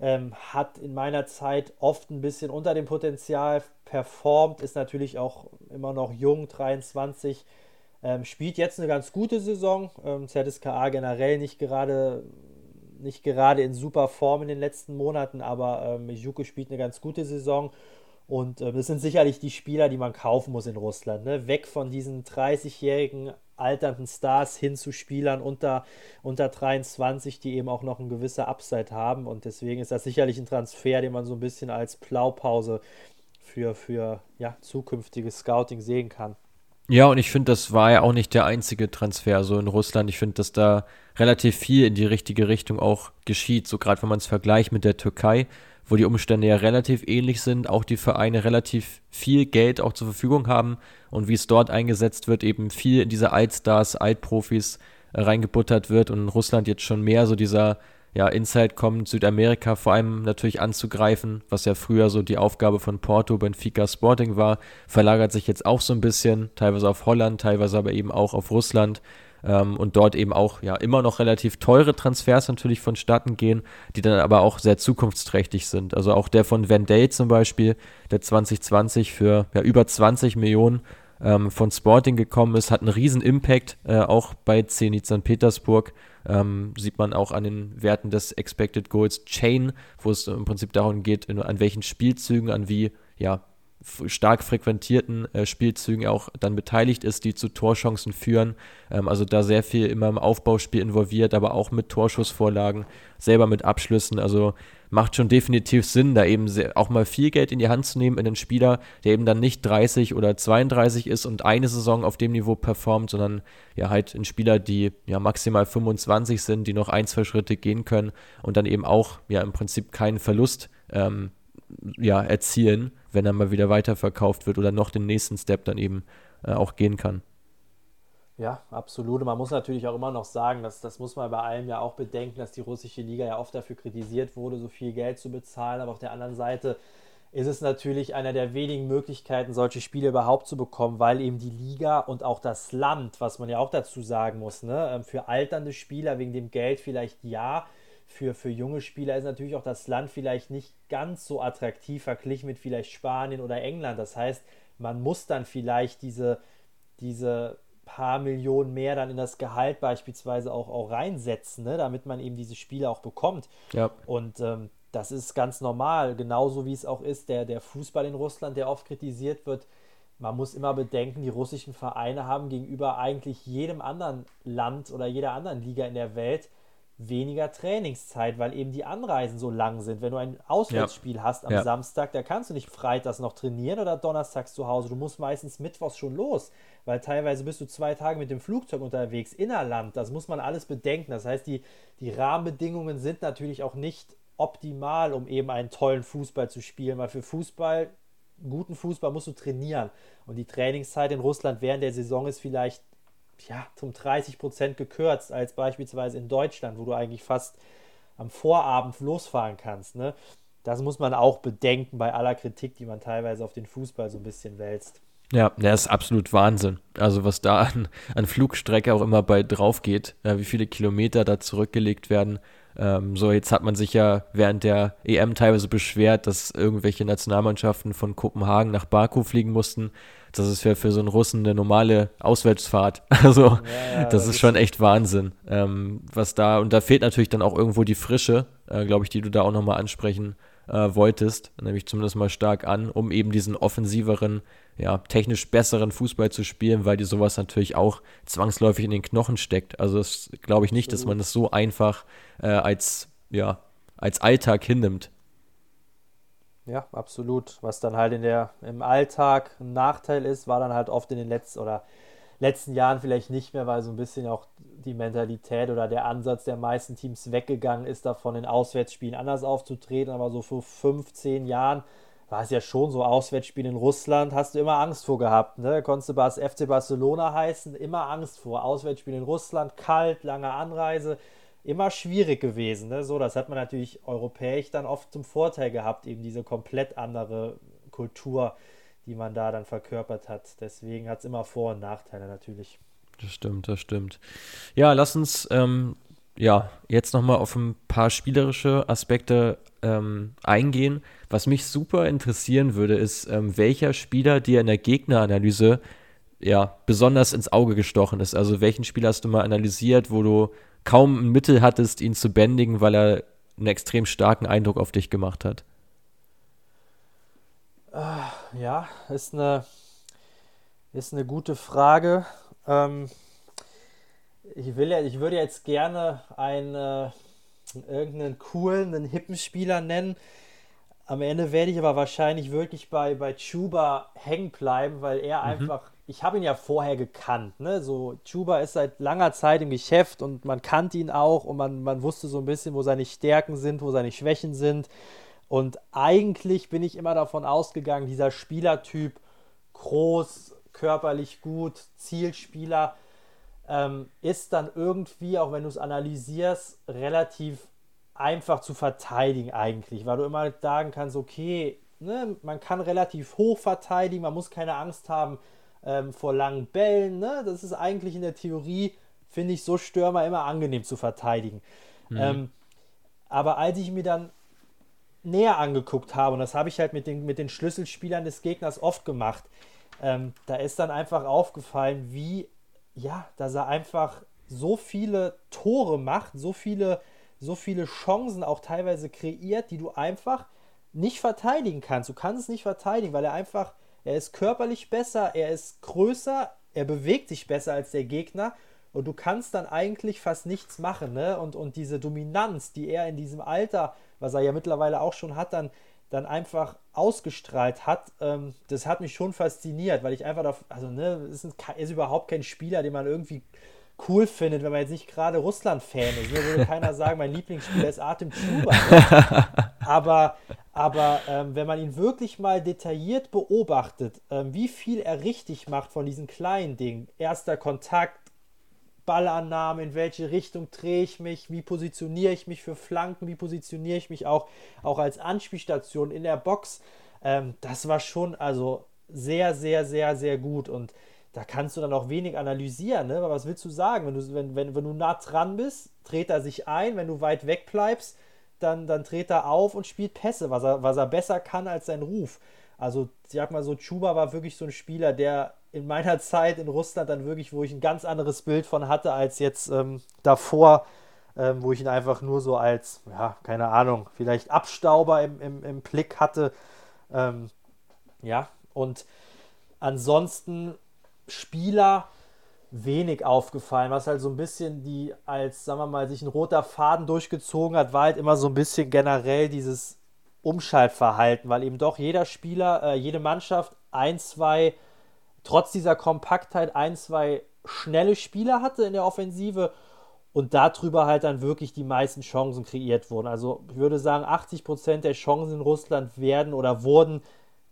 ähm, hat in meiner Zeit oft ein bisschen unter dem Potenzial performt, ist natürlich auch immer noch jung, 23 ähm, spielt jetzt eine ganz gute Saison. Ähm, ZSKA generell nicht gerade, nicht gerade in super Form in den letzten Monaten, aber ähm, Mijuke spielt eine ganz gute Saison. Und ähm, das sind sicherlich die Spieler, die man kaufen muss in Russland. Ne? Weg von diesen 30-jährigen alternden Stars hin zu Spielern unter, unter 23, die eben auch noch eine gewisse Upside haben. Und deswegen ist das sicherlich ein Transfer, den man so ein bisschen als Blaupause für, für ja, zukünftiges Scouting sehen kann. Ja, und ich finde, das war ja auch nicht der einzige Transfer so in Russland. Ich finde, dass da relativ viel in die richtige Richtung auch geschieht. So gerade wenn man es vergleicht mit der Türkei, wo die Umstände ja relativ ähnlich sind, auch die Vereine relativ viel Geld auch zur Verfügung haben und wie es dort eingesetzt wird, eben viel in diese Altstars, Altprofis äh, reingebuttert wird und in Russland jetzt schon mehr so dieser ja, Inside kommt, Südamerika vor allem natürlich anzugreifen, was ja früher so die Aufgabe von Porto, Benfica, Sporting war, verlagert sich jetzt auch so ein bisschen, teilweise auf Holland, teilweise aber eben auch auf Russland. Ähm, und dort eben auch ja immer noch relativ teure Transfers natürlich vonstatten gehen, die dann aber auch sehr zukunftsträchtig sind. Also auch der von Van Day zum Beispiel, der 2020 für ja, über 20 Millionen ähm, von Sporting gekommen ist, hat einen riesen Impact, äh, auch bei Zenit St. Petersburg. Ähm, sieht man auch an den Werten des Expected Goals Chain, wo es im Prinzip darum geht, in, an welchen Spielzügen, an wie ja, stark frequentierten äh, Spielzügen auch dann beteiligt ist, die zu Torchancen führen. Ähm, also da sehr viel immer im Aufbauspiel involviert, aber auch mit Torschussvorlagen, selber mit Abschlüssen. Also macht schon definitiv Sinn, da eben sehr, auch mal viel Geld in die Hand zu nehmen in einen Spieler, der eben dann nicht 30 oder 32 ist und eine Saison auf dem Niveau performt, sondern ja halt in Spieler, die ja maximal 25 sind, die noch ein, zwei Schritte gehen können und dann eben auch ja im Prinzip keinen Verlust ähm, ja, erzielen, wenn er mal wieder weiterverkauft wird oder noch den nächsten Step dann eben äh, auch gehen kann. Ja, absolut. man muss natürlich auch immer noch sagen, dass das muss man bei allem ja auch bedenken, dass die russische Liga ja oft dafür kritisiert wurde, so viel Geld zu bezahlen. Aber auf der anderen Seite ist es natürlich einer der wenigen Möglichkeiten, solche Spiele überhaupt zu bekommen, weil eben die Liga und auch das Land, was man ja auch dazu sagen muss, ne, ähm, für alternde Spieler wegen dem Geld vielleicht ja, für, für junge Spieler ist natürlich auch das Land vielleicht nicht ganz so attraktiv verglichen mit vielleicht Spanien oder England. Das heißt, man muss dann vielleicht diese, diese paar Millionen mehr dann in das Gehalt beispielsweise auch, auch reinsetzen, ne, damit man eben diese Spiele auch bekommt. Ja. Und ähm, das ist ganz normal, genauso wie es auch ist, der, der Fußball in Russland, der oft kritisiert wird. Man muss immer bedenken, die russischen Vereine haben gegenüber eigentlich jedem anderen Land oder jeder anderen Liga in der Welt weniger Trainingszeit, weil eben die Anreisen so lang sind. Wenn du ein Auswärtsspiel ja. hast am ja. Samstag, da kannst du nicht freitags noch trainieren oder donnerstags zu Hause. Du musst meistens mittwochs schon los, weil teilweise bist du zwei Tage mit dem Flugzeug unterwegs, innerland. Das muss man alles bedenken. Das heißt, die, die Rahmenbedingungen sind natürlich auch nicht optimal, um eben einen tollen Fußball zu spielen, weil für Fußball, guten Fußball musst du trainieren. Und die Trainingszeit in Russland während der Saison ist vielleicht ja, um 30 Prozent gekürzt, als beispielsweise in Deutschland, wo du eigentlich fast am Vorabend losfahren kannst. Ne? Das muss man auch bedenken bei aller Kritik, die man teilweise auf den Fußball so ein bisschen wälzt. Ja, der ist absolut Wahnsinn. Also was da an, an Flugstrecke auch immer bei drauf geht, ja, wie viele Kilometer da zurückgelegt werden. Ähm, so, jetzt hat man sich ja während der EM teilweise beschwert, dass irgendwelche Nationalmannschaften von Kopenhagen nach Baku fliegen mussten. Das ist ja für so einen Russen eine normale Auswärtsfahrt. [LAUGHS] Also, ja, ja, das, ist schon echt Wahnsinn. Ähm, was da, und da fehlt natürlich dann auch irgendwo die Frische, äh, glaube ich, die du da auch nochmal ansprechen äh, wolltest, nämlich zumindest mal stark an, um eben diesen offensiveren, ja, technisch besseren Fußball zu spielen, weil dir sowas natürlich auch zwangsläufig in den Knochen steckt. Also das glaube ich nicht, dass man das so einfach äh, als, ja, als Alltag hinnimmt. Ja, absolut. Was dann halt in der, im Alltag ein Nachteil ist, war dann halt oft in den letzten oder letzten Jahren vielleicht nicht mehr, weil so ein bisschen auch die Mentalität oder der Ansatz der meisten Teams weggegangen ist, davon in Auswärtsspielen anders aufzutreten. Aber so vor fünf, zehn Jahren war es ja schon so, Auswärtsspiele in Russland hast du immer Angst vor gehabt. Ne? Konntest du FC Barcelona heißen, immer Angst vor. Auswärtsspiele in Russland, kalt, lange Anreise, immer schwierig gewesen. Ne? So, das hat man natürlich europäisch dann oft zum Vorteil gehabt, eben diese komplett andere Kultur die man da dann verkörpert hat. Deswegen hat es immer Vor- und Nachteile natürlich. Das stimmt, das stimmt. Ja, lass uns ähm, ja jetzt nochmal auf ein paar spielerische Aspekte ähm, eingehen. Was mich super interessieren würde, ist, ähm, welcher Spieler dir in der Gegneranalyse ja besonders ins Auge gestochen ist. Also welchen Spieler hast du mal analysiert, wo du kaum ein Mittel hattest, ihn zu bändigen, weil er einen extrem starken Eindruck auf dich gemacht hat? Ah, ja, ist eine, ist eine gute Frage. Ähm, ich, will ja, ich würde jetzt gerne einen, äh, irgendeinen coolen, einen hippen Spieler nennen. Am Ende werde ich aber wahrscheinlich wirklich bei, bei Chuba hängen bleiben, weil er mhm. einfach, ich habe ihn ja vorher gekannt. Ne? So, Chuba ist seit langer Zeit im Geschäft und man kannte ihn auch und man, man wusste so ein bisschen, wo seine Stärken sind, wo seine Schwächen sind. Und eigentlich bin ich immer davon ausgegangen, dieser Spielertyp, groß, körperlich gut, Zielspieler, ähm, ist dann irgendwie, auch wenn du es analysierst, relativ einfach zu verteidigen eigentlich, weil du immer sagen kannst, okay, ne, man kann relativ hoch verteidigen, man muss keine Angst haben ähm, vor langen Bällen. Ne? Das ist eigentlich in der Theorie finde ich so Stürmer immer angenehm zu verteidigen. Mhm. Ähm, aber als ich mir dann näher angeguckt habe, und das habe ich halt mit den, mit den Schlüsselspielern des Gegners oft gemacht, ähm, da ist dann einfach aufgefallen, wie, ja, dass er einfach so viele Tore macht, so viele, so viele Chancen auch teilweise kreiert, die du einfach nicht verteidigen kannst. Du kannst es nicht verteidigen, weil er einfach, er ist körperlich besser, er ist größer, er bewegt sich besser als der Gegner und du kannst dann eigentlich fast nichts machen. Ne? Und, und diese Dominanz, die er in diesem Alter, was er ja mittlerweile auch schon hat, dann, dann einfach ausgestrahlt hat, ähm, das hat mich schon fasziniert, weil ich einfach, da, also ne, ist, ein, ist überhaupt kein Spieler, den man irgendwie cool findet, wenn man jetzt nicht gerade Russland-Fan ist. Mir würde keiner sagen, mein Lieblingsspieler ist Artem Chuba. Ne? [LAUGHS] Aber, aber ähm, wenn man ihn wirklich mal detailliert beobachtet, ähm, wie viel er richtig macht von diesen kleinen Dingen, erster Kontakt, Ballannahme, in welche Richtung drehe ich mich, wie positioniere ich mich für Flanken, wie positioniere ich mich auch, auch als Anspielstation in der Box, ähm, das war schon also sehr, sehr, sehr, sehr gut und da kannst du dann auch wenig analysieren. Ne? Aber was willst du sagen? Wenn du, wenn, wenn, wenn du nah dran bist, dreht er sich ein. Wenn du weit weg bleibst, dann, dann dreht er auf und spielt Pässe, was er, was er besser kann als sein Ruf. Also, ich sag mal so, Chuba war wirklich so ein Spieler, der in meiner [LAUGHS] Zeit in Russland dann wirklich, wo ich ein ganz anderes Bild von hatte als jetzt ähm, davor, ähm, wo ich ihn einfach nur so als, ja, keine Ahnung, vielleicht Abstauber im, im, im Blick hatte. Ähm, ja, und ansonsten Spieler wenig aufgefallen, was halt so ein bisschen die, als, sagen wir mal, sich ein roter Faden durchgezogen hat, war halt immer so ein bisschen generell dieses Umschaltverhalten, weil eben doch jeder Spieler, äh, jede Mannschaft ein, zwei, trotz dieser Kompaktheit ein, zwei schnelle Spieler hatte in der Offensive und darüber halt dann wirklich die meisten Chancen kreiert wurden. Also ich würde sagen, 80% der Chancen in Russland werden oder wurden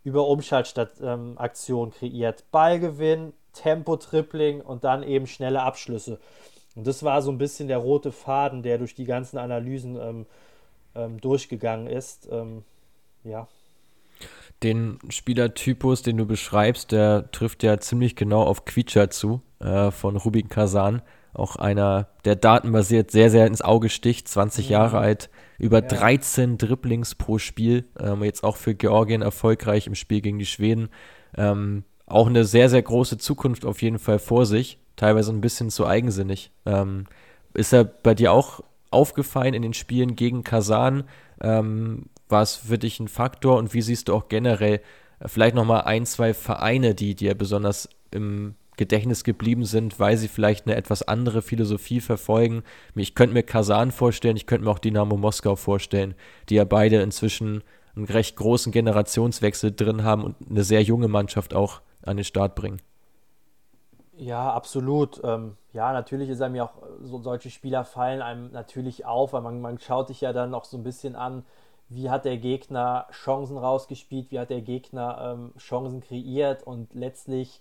über Umschaltaktionen ähm, kreiert. Ballgewinn, Tempo-Tripling und dann eben schnelle Abschlüsse. Und das war so ein bisschen der rote Faden, der durch die ganzen Analysen ähm, ähm, durchgegangen ist. Ähm, ja. Den Spielertypus, den du beschreibst, der trifft ja ziemlich genau auf Quietscher zu, äh, von Rubin Kazan. Auch einer, der datenbasiert sehr, sehr ins Auge sticht, 20 mhm. Jahre alt, über ja. 13 Dribblings pro Spiel. Ähm, jetzt auch für Georgien erfolgreich im Spiel gegen die Schweden. Ähm, auch eine sehr, sehr große Zukunft auf jeden Fall vor sich, teilweise ein bisschen zu eigensinnig. Ähm, ist er bei dir auch aufgefallen in den Spielen gegen Kasan? Ähm, war es für dich ein Faktor und wie siehst du auch generell äh, vielleicht nochmal ein, zwei Vereine, die dir besonders im Gedächtnis geblieben sind, weil sie vielleicht eine etwas andere Philosophie verfolgen. Ich könnte mir Kasan vorstellen, ich könnte mir auch Dynamo Moskau vorstellen, die ja beide inzwischen einen recht großen Generationswechsel drin haben und eine sehr junge Mannschaft auch an den Start bringen. Ja, absolut. Ähm, ja, natürlich ist einem ja auch so solche Spieler fallen einem natürlich auf, weil man, man schaut sich ja dann auch so ein bisschen an, wie hat der Gegner Chancen rausgespielt, wie hat der Gegner ähm, Chancen kreiert und letztlich,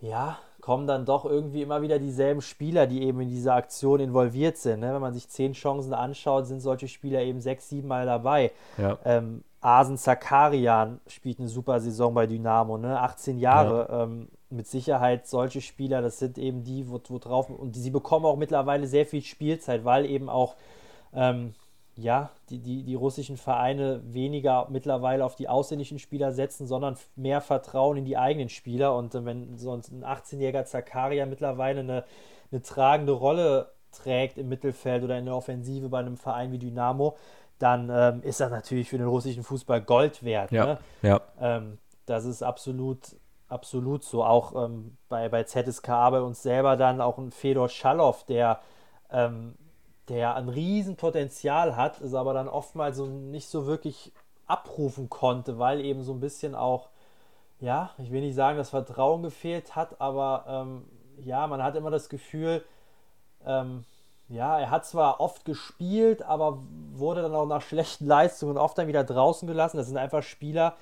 ja, kommen dann doch irgendwie immer wieder dieselben Spieler, die eben in dieser Aktion involviert sind. Ne? Wenn man sich zehn Chancen anschaut, sind solche Spieler eben sechs, sieben Mal dabei. Ja. Ähm, Asen Zakarian spielt eine super Saison bei Dynamo, ne? 18 Jahre. Ja. Ähm, mit Sicherheit solche Spieler, das sind eben die, wo, wo drauf, und sie bekommen auch mittlerweile sehr viel Spielzeit, weil eben auch ähm, ja, die, die, die russischen Vereine weniger mittlerweile auf die ausländischen Spieler setzen, sondern mehr Vertrauen in die eigenen Spieler. Und äh, wenn so ein 18-jähriger Zakaria mittlerweile eine, eine tragende Rolle trägt im Mittelfeld oder in der Offensive bei einem Verein wie Dynamo, dann ähm, ist das natürlich für den russischen Fußball Gold wert. Ja, ne? ja. Ähm, das ist absolut, absolut so. Auch ähm, bei, bei ZSK bei uns selber dann auch ein Fedor Schalow, der, ähm, der ein Riesenpotenzial hat, ist aber dann oftmals so nicht so wirklich abrufen konnte, weil eben so ein bisschen auch, ja, ich will nicht sagen, das Vertrauen gefehlt hat, aber ähm, ja, man hat immer das Gefühl, ähm, ja, er hat zwar oft gespielt, aber wurde dann auch nach schlechten Leistungen oft dann wieder draußen gelassen. Das sind einfach Spieler,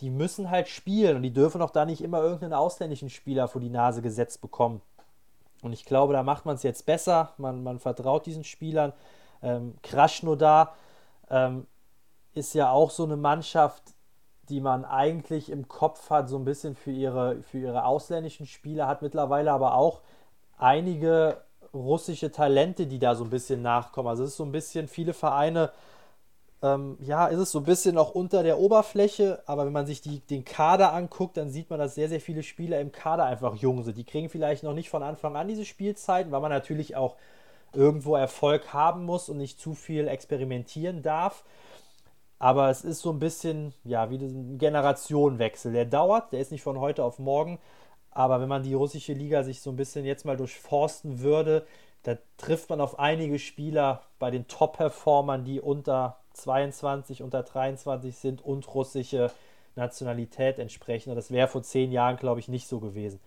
die müssen halt spielen und die dürfen auch da nicht immer irgendeinen ausländischen Spieler vor die Nase gesetzt bekommen. Und ich glaube, da macht man es jetzt besser. Man, man vertraut diesen Spielern. Ähm, Krasnodar ähm, ist ja auch so eine Mannschaft, die man eigentlich im Kopf hat, so ein bisschen für ihre, für ihre ausländischen Spieler, hat mittlerweile aber auch einige russische Talente, die da so ein bisschen nachkommen. Also es ist so ein bisschen, viele Vereine, ähm, ja, ist es so ein bisschen noch unter der Oberfläche, aber wenn man sich die, den Kader anguckt, dann sieht man, dass sehr, sehr viele Spieler im Kader einfach jung sind. Die kriegen vielleicht noch nicht von Anfang an diese Spielzeiten, weil man natürlich auch irgendwo Erfolg haben muss und nicht zu viel experimentieren darf. Aber es ist so ein bisschen, ja, wie ein Generationenwechsel. Der dauert, der ist nicht von heute auf morgen. Aber wenn man die russische Liga sich so ein bisschen jetzt mal durchforsten würde, da trifft man auf einige Spieler bei den Top-Performern, die unter 22, unter 23 sind und russische Nationalität entsprechen. Und das wäre vor zehn Jahren, glaube ich, nicht so gewesen.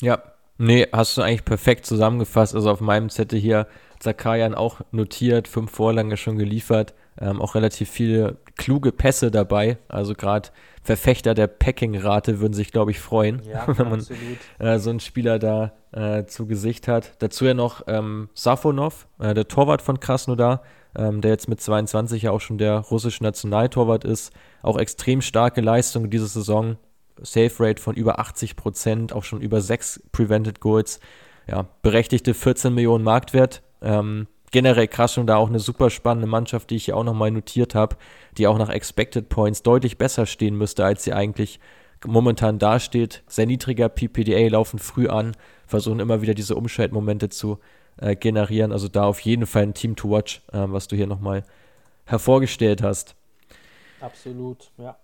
Ja, nee, hast du eigentlich perfekt zusammengefasst. Also auf meinem Zettel hier Zakarian auch notiert, fünf Vorlange schon geliefert. Ähm, auch relativ viele kluge Pässe dabei. Also gerade Verfechter der Packing-Rate würden sich, glaube ich, freuen, ja, [LAUGHS] wenn man äh, so einen Spieler da äh, zu Gesicht hat. Dazu ja noch ähm, Safonov, äh, der Torwart von Krasnodar, ähm, der jetzt mit 22 ja auch schon der russische Nationaltorwart ist. Auch extrem starke Leistung diese Saison. Safe Rate von über 80 Prozent, auch schon über sechs Prevented Goals. Ja, berechtigte 14 Millionen Marktwert. Ähm, generell krass und da auch eine super spannende Mannschaft, die ich hier auch nochmal notiert habe, die auch nach Expected Points deutlich besser stehen müsste, als sie eigentlich momentan dasteht. Sehr niedriger PPDA, laufen früh an, versuchen immer wieder diese Umschaltmomente zu äh, generieren. Also da auf jeden Fall ein Team to watch, äh, was du hier nochmal hervorgestellt hast. Absolut, ja.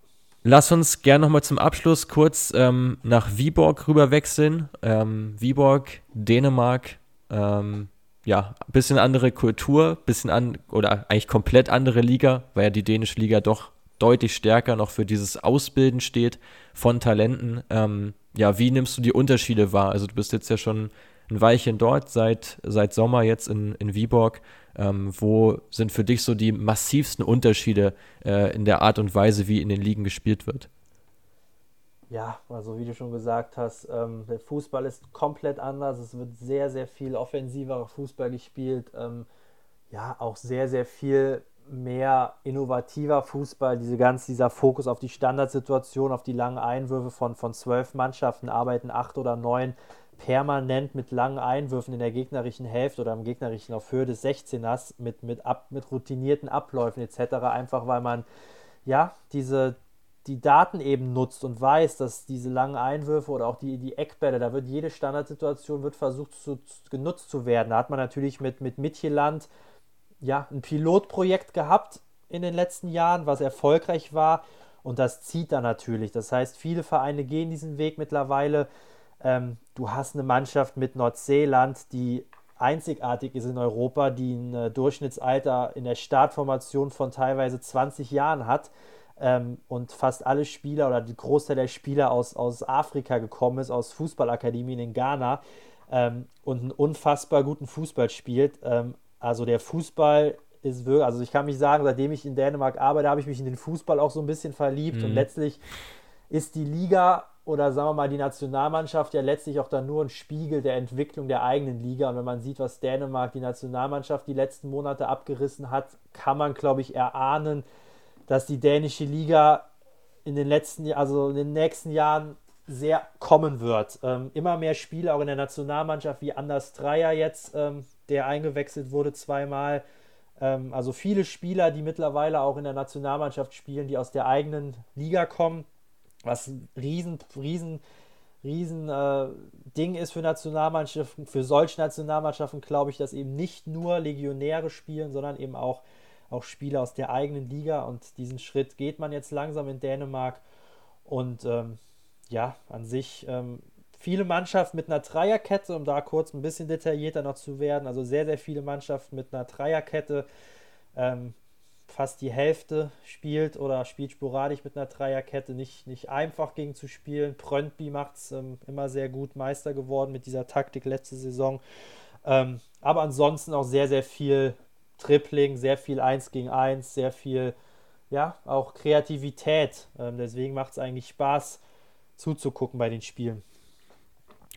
Lass uns gerne nochmal zum Abschluss kurz ähm, nach Viborg rüber wechseln. Ähm, Viborg, Dänemark, ähm, ja, ein bisschen andere Kultur, bisschen an oder eigentlich komplett andere Liga, weil ja die dänische Liga doch deutlich stärker noch für dieses Ausbilden steht von Talenten. Ähm, ja, wie nimmst du die Unterschiede wahr? Also du bist jetzt ja schon ein Weilchen dort, seit, seit Sommer jetzt in, in Viborg. Ähm, wo sind für dich so die massivsten Unterschiede äh, in der Art und Weise, wie in den Ligen gespielt wird? Ja, also wie du schon gesagt hast, ähm, der Fußball ist komplett anders. Es wird sehr, sehr viel offensiverer Fußball gespielt. Ähm, ja, auch sehr, sehr viel mehr innovativer Fußball. Diese ganz, dieser Fokus auf die Standardsituation, auf die langen Einwürfe von, von zwölf Mannschaften arbeiten acht oder neun permanent mit langen Einwürfen in der gegnerischen Hälfte oder im gegnerischen auf Höhe des 16ers mit, mit, ab, mit routinierten Abläufen etc. Einfach weil man ja diese, die Daten eben nutzt und weiß, dass diese langen Einwürfe oder auch die, die Eckbälle, da wird jede Standardsituation wird versucht zu, genutzt zu werden. Da hat man natürlich mit, mit Mitjeland ja, ein Pilotprojekt gehabt in den letzten Jahren, was erfolgreich war und das zieht dann natürlich. Das heißt, viele Vereine gehen diesen Weg mittlerweile. Ähm, du hast eine Mannschaft mit Nordseeland, die einzigartig ist in Europa, die ein äh, Durchschnittsalter in der Startformation von teilweise 20 Jahren hat ähm, und fast alle Spieler oder die Großteil der Spieler aus, aus Afrika gekommen ist, aus Fußballakademien in Ghana ähm, und einen unfassbar guten Fußball spielt. Ähm, also der Fußball ist wirklich, also ich kann mich sagen, seitdem ich in Dänemark arbeite, habe ich mich in den Fußball auch so ein bisschen verliebt mhm. und letztlich ist die Liga oder sagen wir mal die Nationalmannschaft ja letztlich auch dann nur ein Spiegel der Entwicklung der eigenen Liga. Und wenn man sieht, was Dänemark, die Nationalmannschaft, die letzten Monate abgerissen hat, kann man, glaube ich, erahnen, dass die dänische Liga in den letzten, also in den nächsten Jahren sehr kommen wird. Ähm, immer mehr Spiele auch in der Nationalmannschaft, wie Anders Dreier jetzt, ähm, der eingewechselt wurde zweimal. Ähm, also viele Spieler, die mittlerweile auch in der Nationalmannschaft spielen, die aus der eigenen Liga kommen, was ein riesen, riesen, riesen äh, Ding ist für Nationalmannschaften, für solche Nationalmannschaften glaube ich, dass eben nicht nur Legionäre spielen, sondern eben auch auch Spieler aus der eigenen Liga und diesen Schritt geht man jetzt langsam in Dänemark und ähm, ja, an sich ähm, viele Mannschaften mit einer Dreierkette, um da kurz ein bisschen detaillierter noch zu werden, also sehr, sehr viele Mannschaften mit einer Dreierkette, ähm, fast die Hälfte spielt oder spielt sporadisch mit einer Dreierkette, nicht, nicht einfach gegen zu spielen. Pröntby macht es ähm, immer sehr gut, Meister geworden mit dieser Taktik letzte Saison. Ähm, aber ansonsten auch sehr, sehr viel Tripling, sehr viel 1 gegen 1, sehr viel, ja, auch Kreativität. Ähm, deswegen macht es eigentlich Spaß zuzugucken bei den Spielen.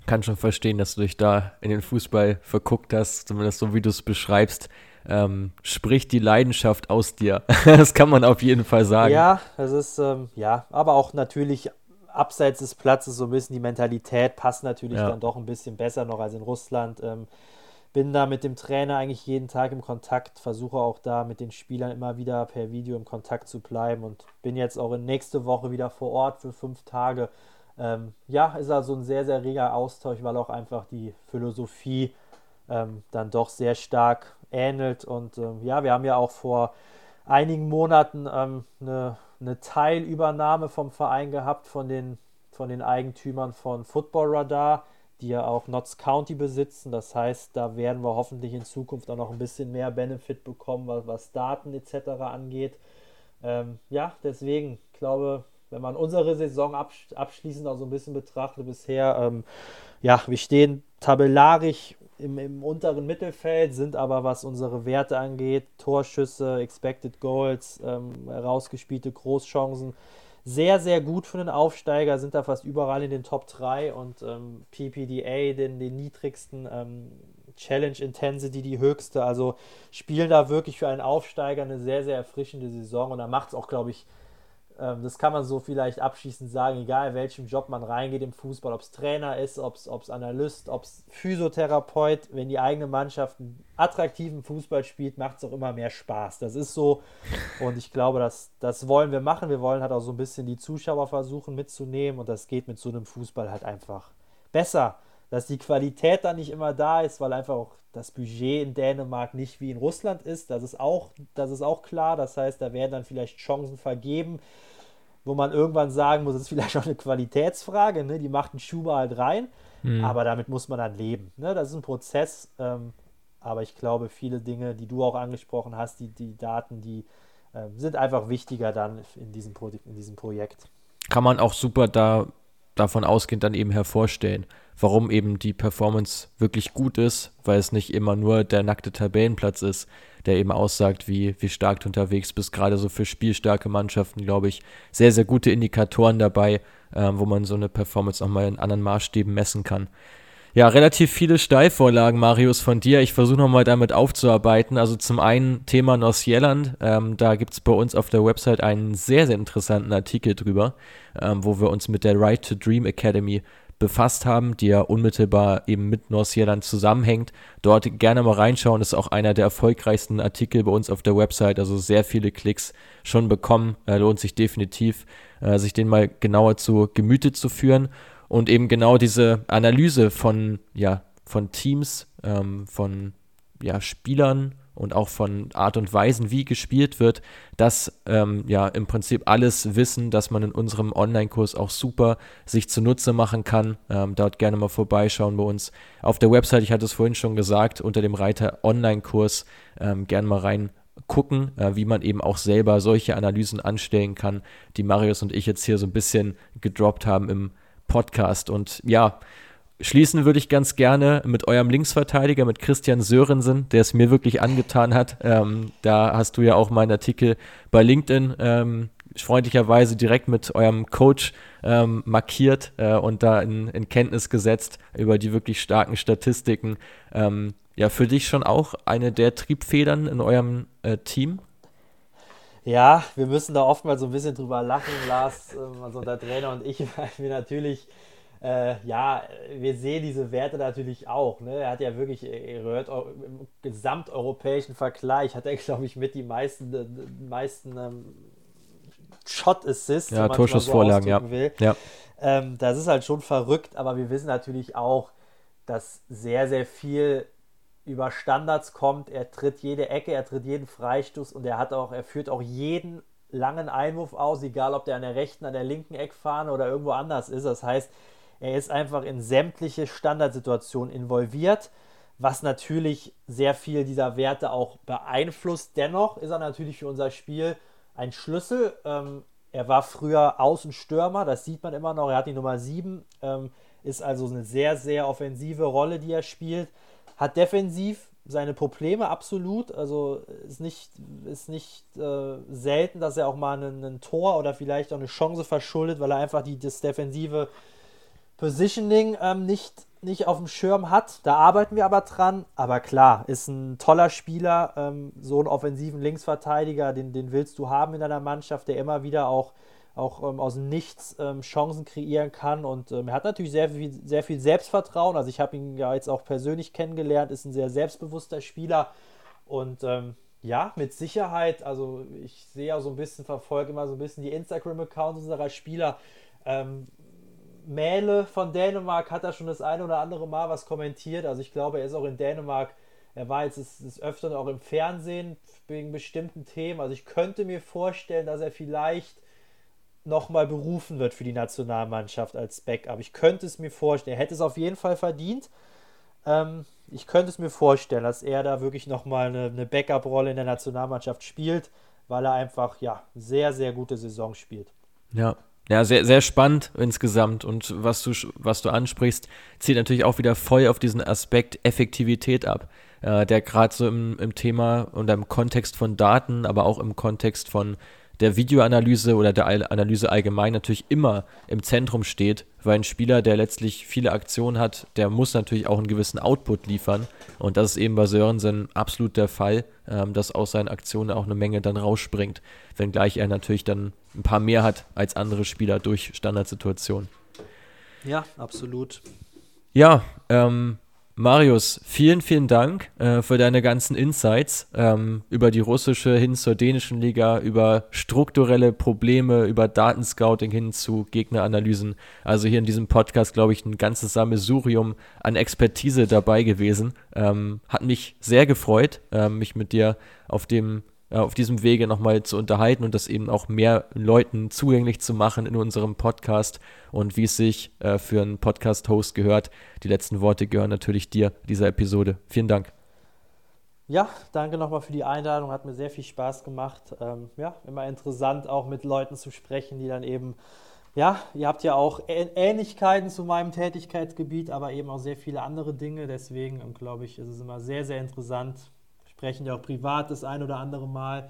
Kann schon verstehen, dass du dich da in den Fußball verguckt hast, zumindest so wie du es beschreibst. Ähm, spricht die Leidenschaft aus dir. [LAUGHS] das kann man auf jeden Fall sagen. Ja, das ist, ähm, ja, aber auch natürlich abseits des Platzes so ein bisschen die Mentalität passt natürlich ja. dann doch ein bisschen besser noch als in Russland. Ähm, bin da mit dem Trainer eigentlich jeden Tag im Kontakt, versuche auch da mit den Spielern immer wieder per Video im Kontakt zu bleiben und bin jetzt auch in nächste Woche wieder vor Ort für fünf Tage. Ähm, ja, ist also ein sehr, sehr reger Austausch, weil auch einfach die Philosophie ähm, dann doch sehr stark ähnelt. Und ähm, ja, wir haben ja auch vor einigen Monaten ähm, eine, eine, Teilübernahme vom Verein gehabt von den, von den Eigentümern von Football Radar die ja auch Notts County besitzen. Das heißt, da werden wir hoffentlich in Zukunft auch noch ein bisschen mehr Benefit bekommen, was, was Daten etc. angeht. Ähm, ja, deswegen glaube, wenn man unsere Saison absch abschließend auch so ein bisschen betrachtet bisher, ähm, ja, wir stehen tabellarisch im, im, unteren Mittelfeld, sind aber, was unsere Werte angeht, Torschüsse, Expected Goals, ähm, rausgespielte Großchancen, sehr, sehr gut für einen Aufsteiger, sind da fast überall in den Top 3 und ähm, PPDA, den, den niedrigsten, ähm, Challenge Intensity die höchste. Also spielen da wirklich für einen Aufsteiger eine sehr, sehr erfrischende Saison und da macht es auch, glaube ich, das kann man so vielleicht abschließend sagen, egal welchem Job man reingeht im Fußball, ob es Trainer ist, ob es Analyst, ob es Physiotherapeut, wenn die eigene Mannschaft einen attraktiven Fußball spielt, macht es auch immer mehr Spaß. Das ist so und ich glaube, das, das wollen wir machen. Wir wollen halt auch so ein bisschen die Zuschauer versuchen mitzunehmen und das geht mit so einem Fußball halt einfach besser. Dass die Qualität dann nicht immer da ist, weil einfach auch das Budget in Dänemark nicht wie in Russland ist. Das ist auch, das ist auch klar. Das heißt, da werden dann vielleicht Chancen vergeben wo man irgendwann sagen muss, das ist vielleicht auch eine Qualitätsfrage, ne? die macht einen Schuber halt rein, mhm. aber damit muss man dann leben. Ne? Das ist ein Prozess, ähm, aber ich glaube, viele Dinge, die du auch angesprochen hast, die, die Daten, die äh, sind einfach wichtiger dann in diesem, Pro in diesem Projekt. Kann man auch super da davon ausgehend dann eben hervorstellen, warum eben die Performance wirklich gut ist, weil es nicht immer nur der nackte Tabellenplatz ist, der eben aussagt, wie, wie stark du unterwegs bist. Gerade so für spielstarke Mannschaften, glaube ich, sehr, sehr gute Indikatoren dabei, ähm, wo man so eine Performance auch mal in anderen Maßstäben messen kann. Ja, relativ viele Steilvorlagen, Marius, von dir. Ich versuche nochmal damit aufzuarbeiten. Also zum einen Thema Nordsjelland. Ähm, da gibt es bei uns auf der Website einen sehr, sehr interessanten Artikel drüber, ähm, wo wir uns mit der Right to Dream Academy befasst haben, die ja unmittelbar eben mit Nordsjelland zusammenhängt. Dort gerne mal reinschauen. Das ist auch einer der erfolgreichsten Artikel bei uns auf der Website. Also sehr viele Klicks schon bekommen. Äh, lohnt sich definitiv, äh, sich den mal genauer zu Gemüte zu führen. Und eben genau diese Analyse von, ja, von Teams, ähm, von ja, Spielern und auch von Art und Weisen, wie gespielt wird, das ähm, ja im Prinzip alles Wissen, das man in unserem Online-Kurs auch super sich zunutze machen kann. Ähm, dort gerne mal vorbeischauen bei uns auf der Website. Ich hatte es vorhin schon gesagt, unter dem Reiter Online-Kurs ähm, gerne mal rein gucken, äh, wie man eben auch selber solche Analysen anstellen kann, die Marius und ich jetzt hier so ein bisschen gedroppt haben im Podcast. Und ja, Schließen würde ich ganz gerne mit eurem Linksverteidiger, mit Christian Sörensen, der es mir wirklich angetan hat. Ähm, da hast du ja auch meinen Artikel bei LinkedIn ähm, freundlicherweise direkt mit eurem Coach ähm, markiert äh, und da in, in, Kenntnis gesetzt über die wirklich starken Statistiken. Ähm, ja, für dich schon auch eine der Triebfedern in eurem äh, Team? Ja, wir müssen da oftmals so ein bisschen drüber lachen, Lars, ähm, also der Trainer und ich, [LAUGHS] weil wir natürlich äh, ja, wir sehen diese Werte natürlich auch. Ne? Er hat ja wirklich, er hört im gesamteuropäischen Vergleich, hat er, [LAUGHS] glaube ich, mit die meisten, die meisten ähm, Shot-Assists, ja, Torschussvorlagen, so ja. Will. ja. Ähm, das ist halt schon verrückt, aber wir wissen natürlich auch, dass sehr, sehr viel über Standards kommt. Er tritt jede Ecke, er tritt jeden Freistoß und er hat auch, er führt auch jeden langen Einwurf aus, egal ob der an der rechten, an der linken Eckfahne oder irgendwo anders ist. Das heißt, er ist einfach in sämtliche Standardsituationen involviert, was natürlich sehr viel dieser Werte auch beeinflusst. Dennoch ist er natürlich für unser Spiel ein Schlüssel. Ähm, er war früher Außenstürmer, das sieht man immer noch. Er hat die Nummer 7, ähm, ist also eine sehr, sehr offensive Rolle, die er spielt. Hat defensiv seine Probleme absolut. Also ist nicht, ist nicht äh, selten, dass er auch mal ein Tor oder vielleicht auch eine Chance verschuldet, weil er einfach die, das Defensive Positioning ähm, nicht, nicht auf dem Schirm hat. Da arbeiten wir aber dran. Aber klar, ist ein toller Spieler, ähm, so einen offensiven Linksverteidiger, den, den willst du haben in deiner Mannschaft, der immer wieder auch auch ähm, aus Nichts ähm, Chancen kreieren kann. Und ähm, er hat natürlich sehr viel, sehr viel Selbstvertrauen. Also ich habe ihn ja jetzt auch persönlich kennengelernt, ist ein sehr selbstbewusster Spieler. Und ähm, ja, mit Sicherheit, also ich sehe ja so ein bisschen, verfolge immer so ein bisschen die Instagram-Accounts unserer Spieler. Ähm, Mähle von Dänemark hat er schon das eine oder andere Mal was kommentiert. Also ich glaube, er ist auch in Dänemark, er war jetzt des, des Öfteren auch im Fernsehen wegen bestimmten Themen. Also ich könnte mir vorstellen, dass er vielleicht nochmal berufen wird für die Nationalmannschaft als Backup. Ich könnte es mir vorstellen. Er hätte es auf jeden Fall verdient. Ähm, ich könnte es mir vorstellen, dass er da wirklich nochmal eine, eine Backup-Rolle in der Nationalmannschaft spielt, weil er einfach ja sehr, sehr gute Saison spielt. Ja, ja, sehr, sehr spannend insgesamt. Und was du, was du ansprichst, zieht natürlich auch wieder voll auf diesen Aspekt Effektivität ab, äh, der gerade so im, im Thema und im Kontext von Daten, aber auch im Kontext von der Videoanalyse oder der Analyse allgemein natürlich immer im Zentrum steht, weil ein Spieler, der letztlich viele Aktionen hat, der muss natürlich auch einen gewissen Output liefern. Und das ist eben bei Sörensen absolut der Fall, ähm, dass aus seinen Aktionen auch eine Menge dann rausspringt, wenngleich er natürlich dann ein paar mehr hat als andere Spieler durch Standardsituationen. Ja, absolut. Ja, ähm, Marius, vielen, vielen Dank äh, für deine ganzen Insights ähm, über die russische hin zur dänischen Liga, über strukturelle Probleme, über Datenscouting hin zu Gegneranalysen. Also hier in diesem Podcast, glaube ich, ein ganzes Sammelsurium an Expertise dabei gewesen. Ähm, hat mich sehr gefreut, äh, mich mit dir auf dem auf diesem Wege nochmal zu unterhalten und das eben auch mehr Leuten zugänglich zu machen in unserem Podcast. Und wie es sich äh, für einen Podcast-Host gehört, die letzten Worte gehören natürlich dir, dieser Episode. Vielen Dank. Ja, danke nochmal für die Einladung, hat mir sehr viel Spaß gemacht. Ähm, ja, immer interessant auch mit Leuten zu sprechen, die dann eben, ja, ihr habt ja auch Ähnlichkeiten zu meinem Tätigkeitsgebiet, aber eben auch sehr viele andere Dinge. Deswegen, glaube ich, ist es immer sehr, sehr interessant, sprechen ja auch privat das ein oder andere Mal.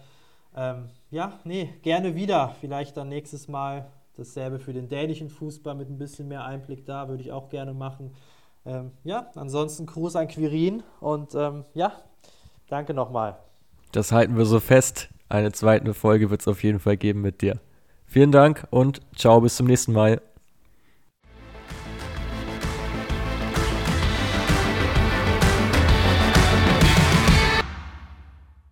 Ähm, ja, nee, gerne wieder. Vielleicht dann nächstes Mal dasselbe für den dänischen Fußball mit ein bisschen mehr Einblick da, würde ich auch gerne machen. Ähm, ja, ansonsten Gruß an Quirin und ähm, ja, danke nochmal. Das halten wir so fest. Eine zweite Folge wird es auf jeden Fall geben mit dir. Vielen Dank und ciao, bis zum nächsten Mal.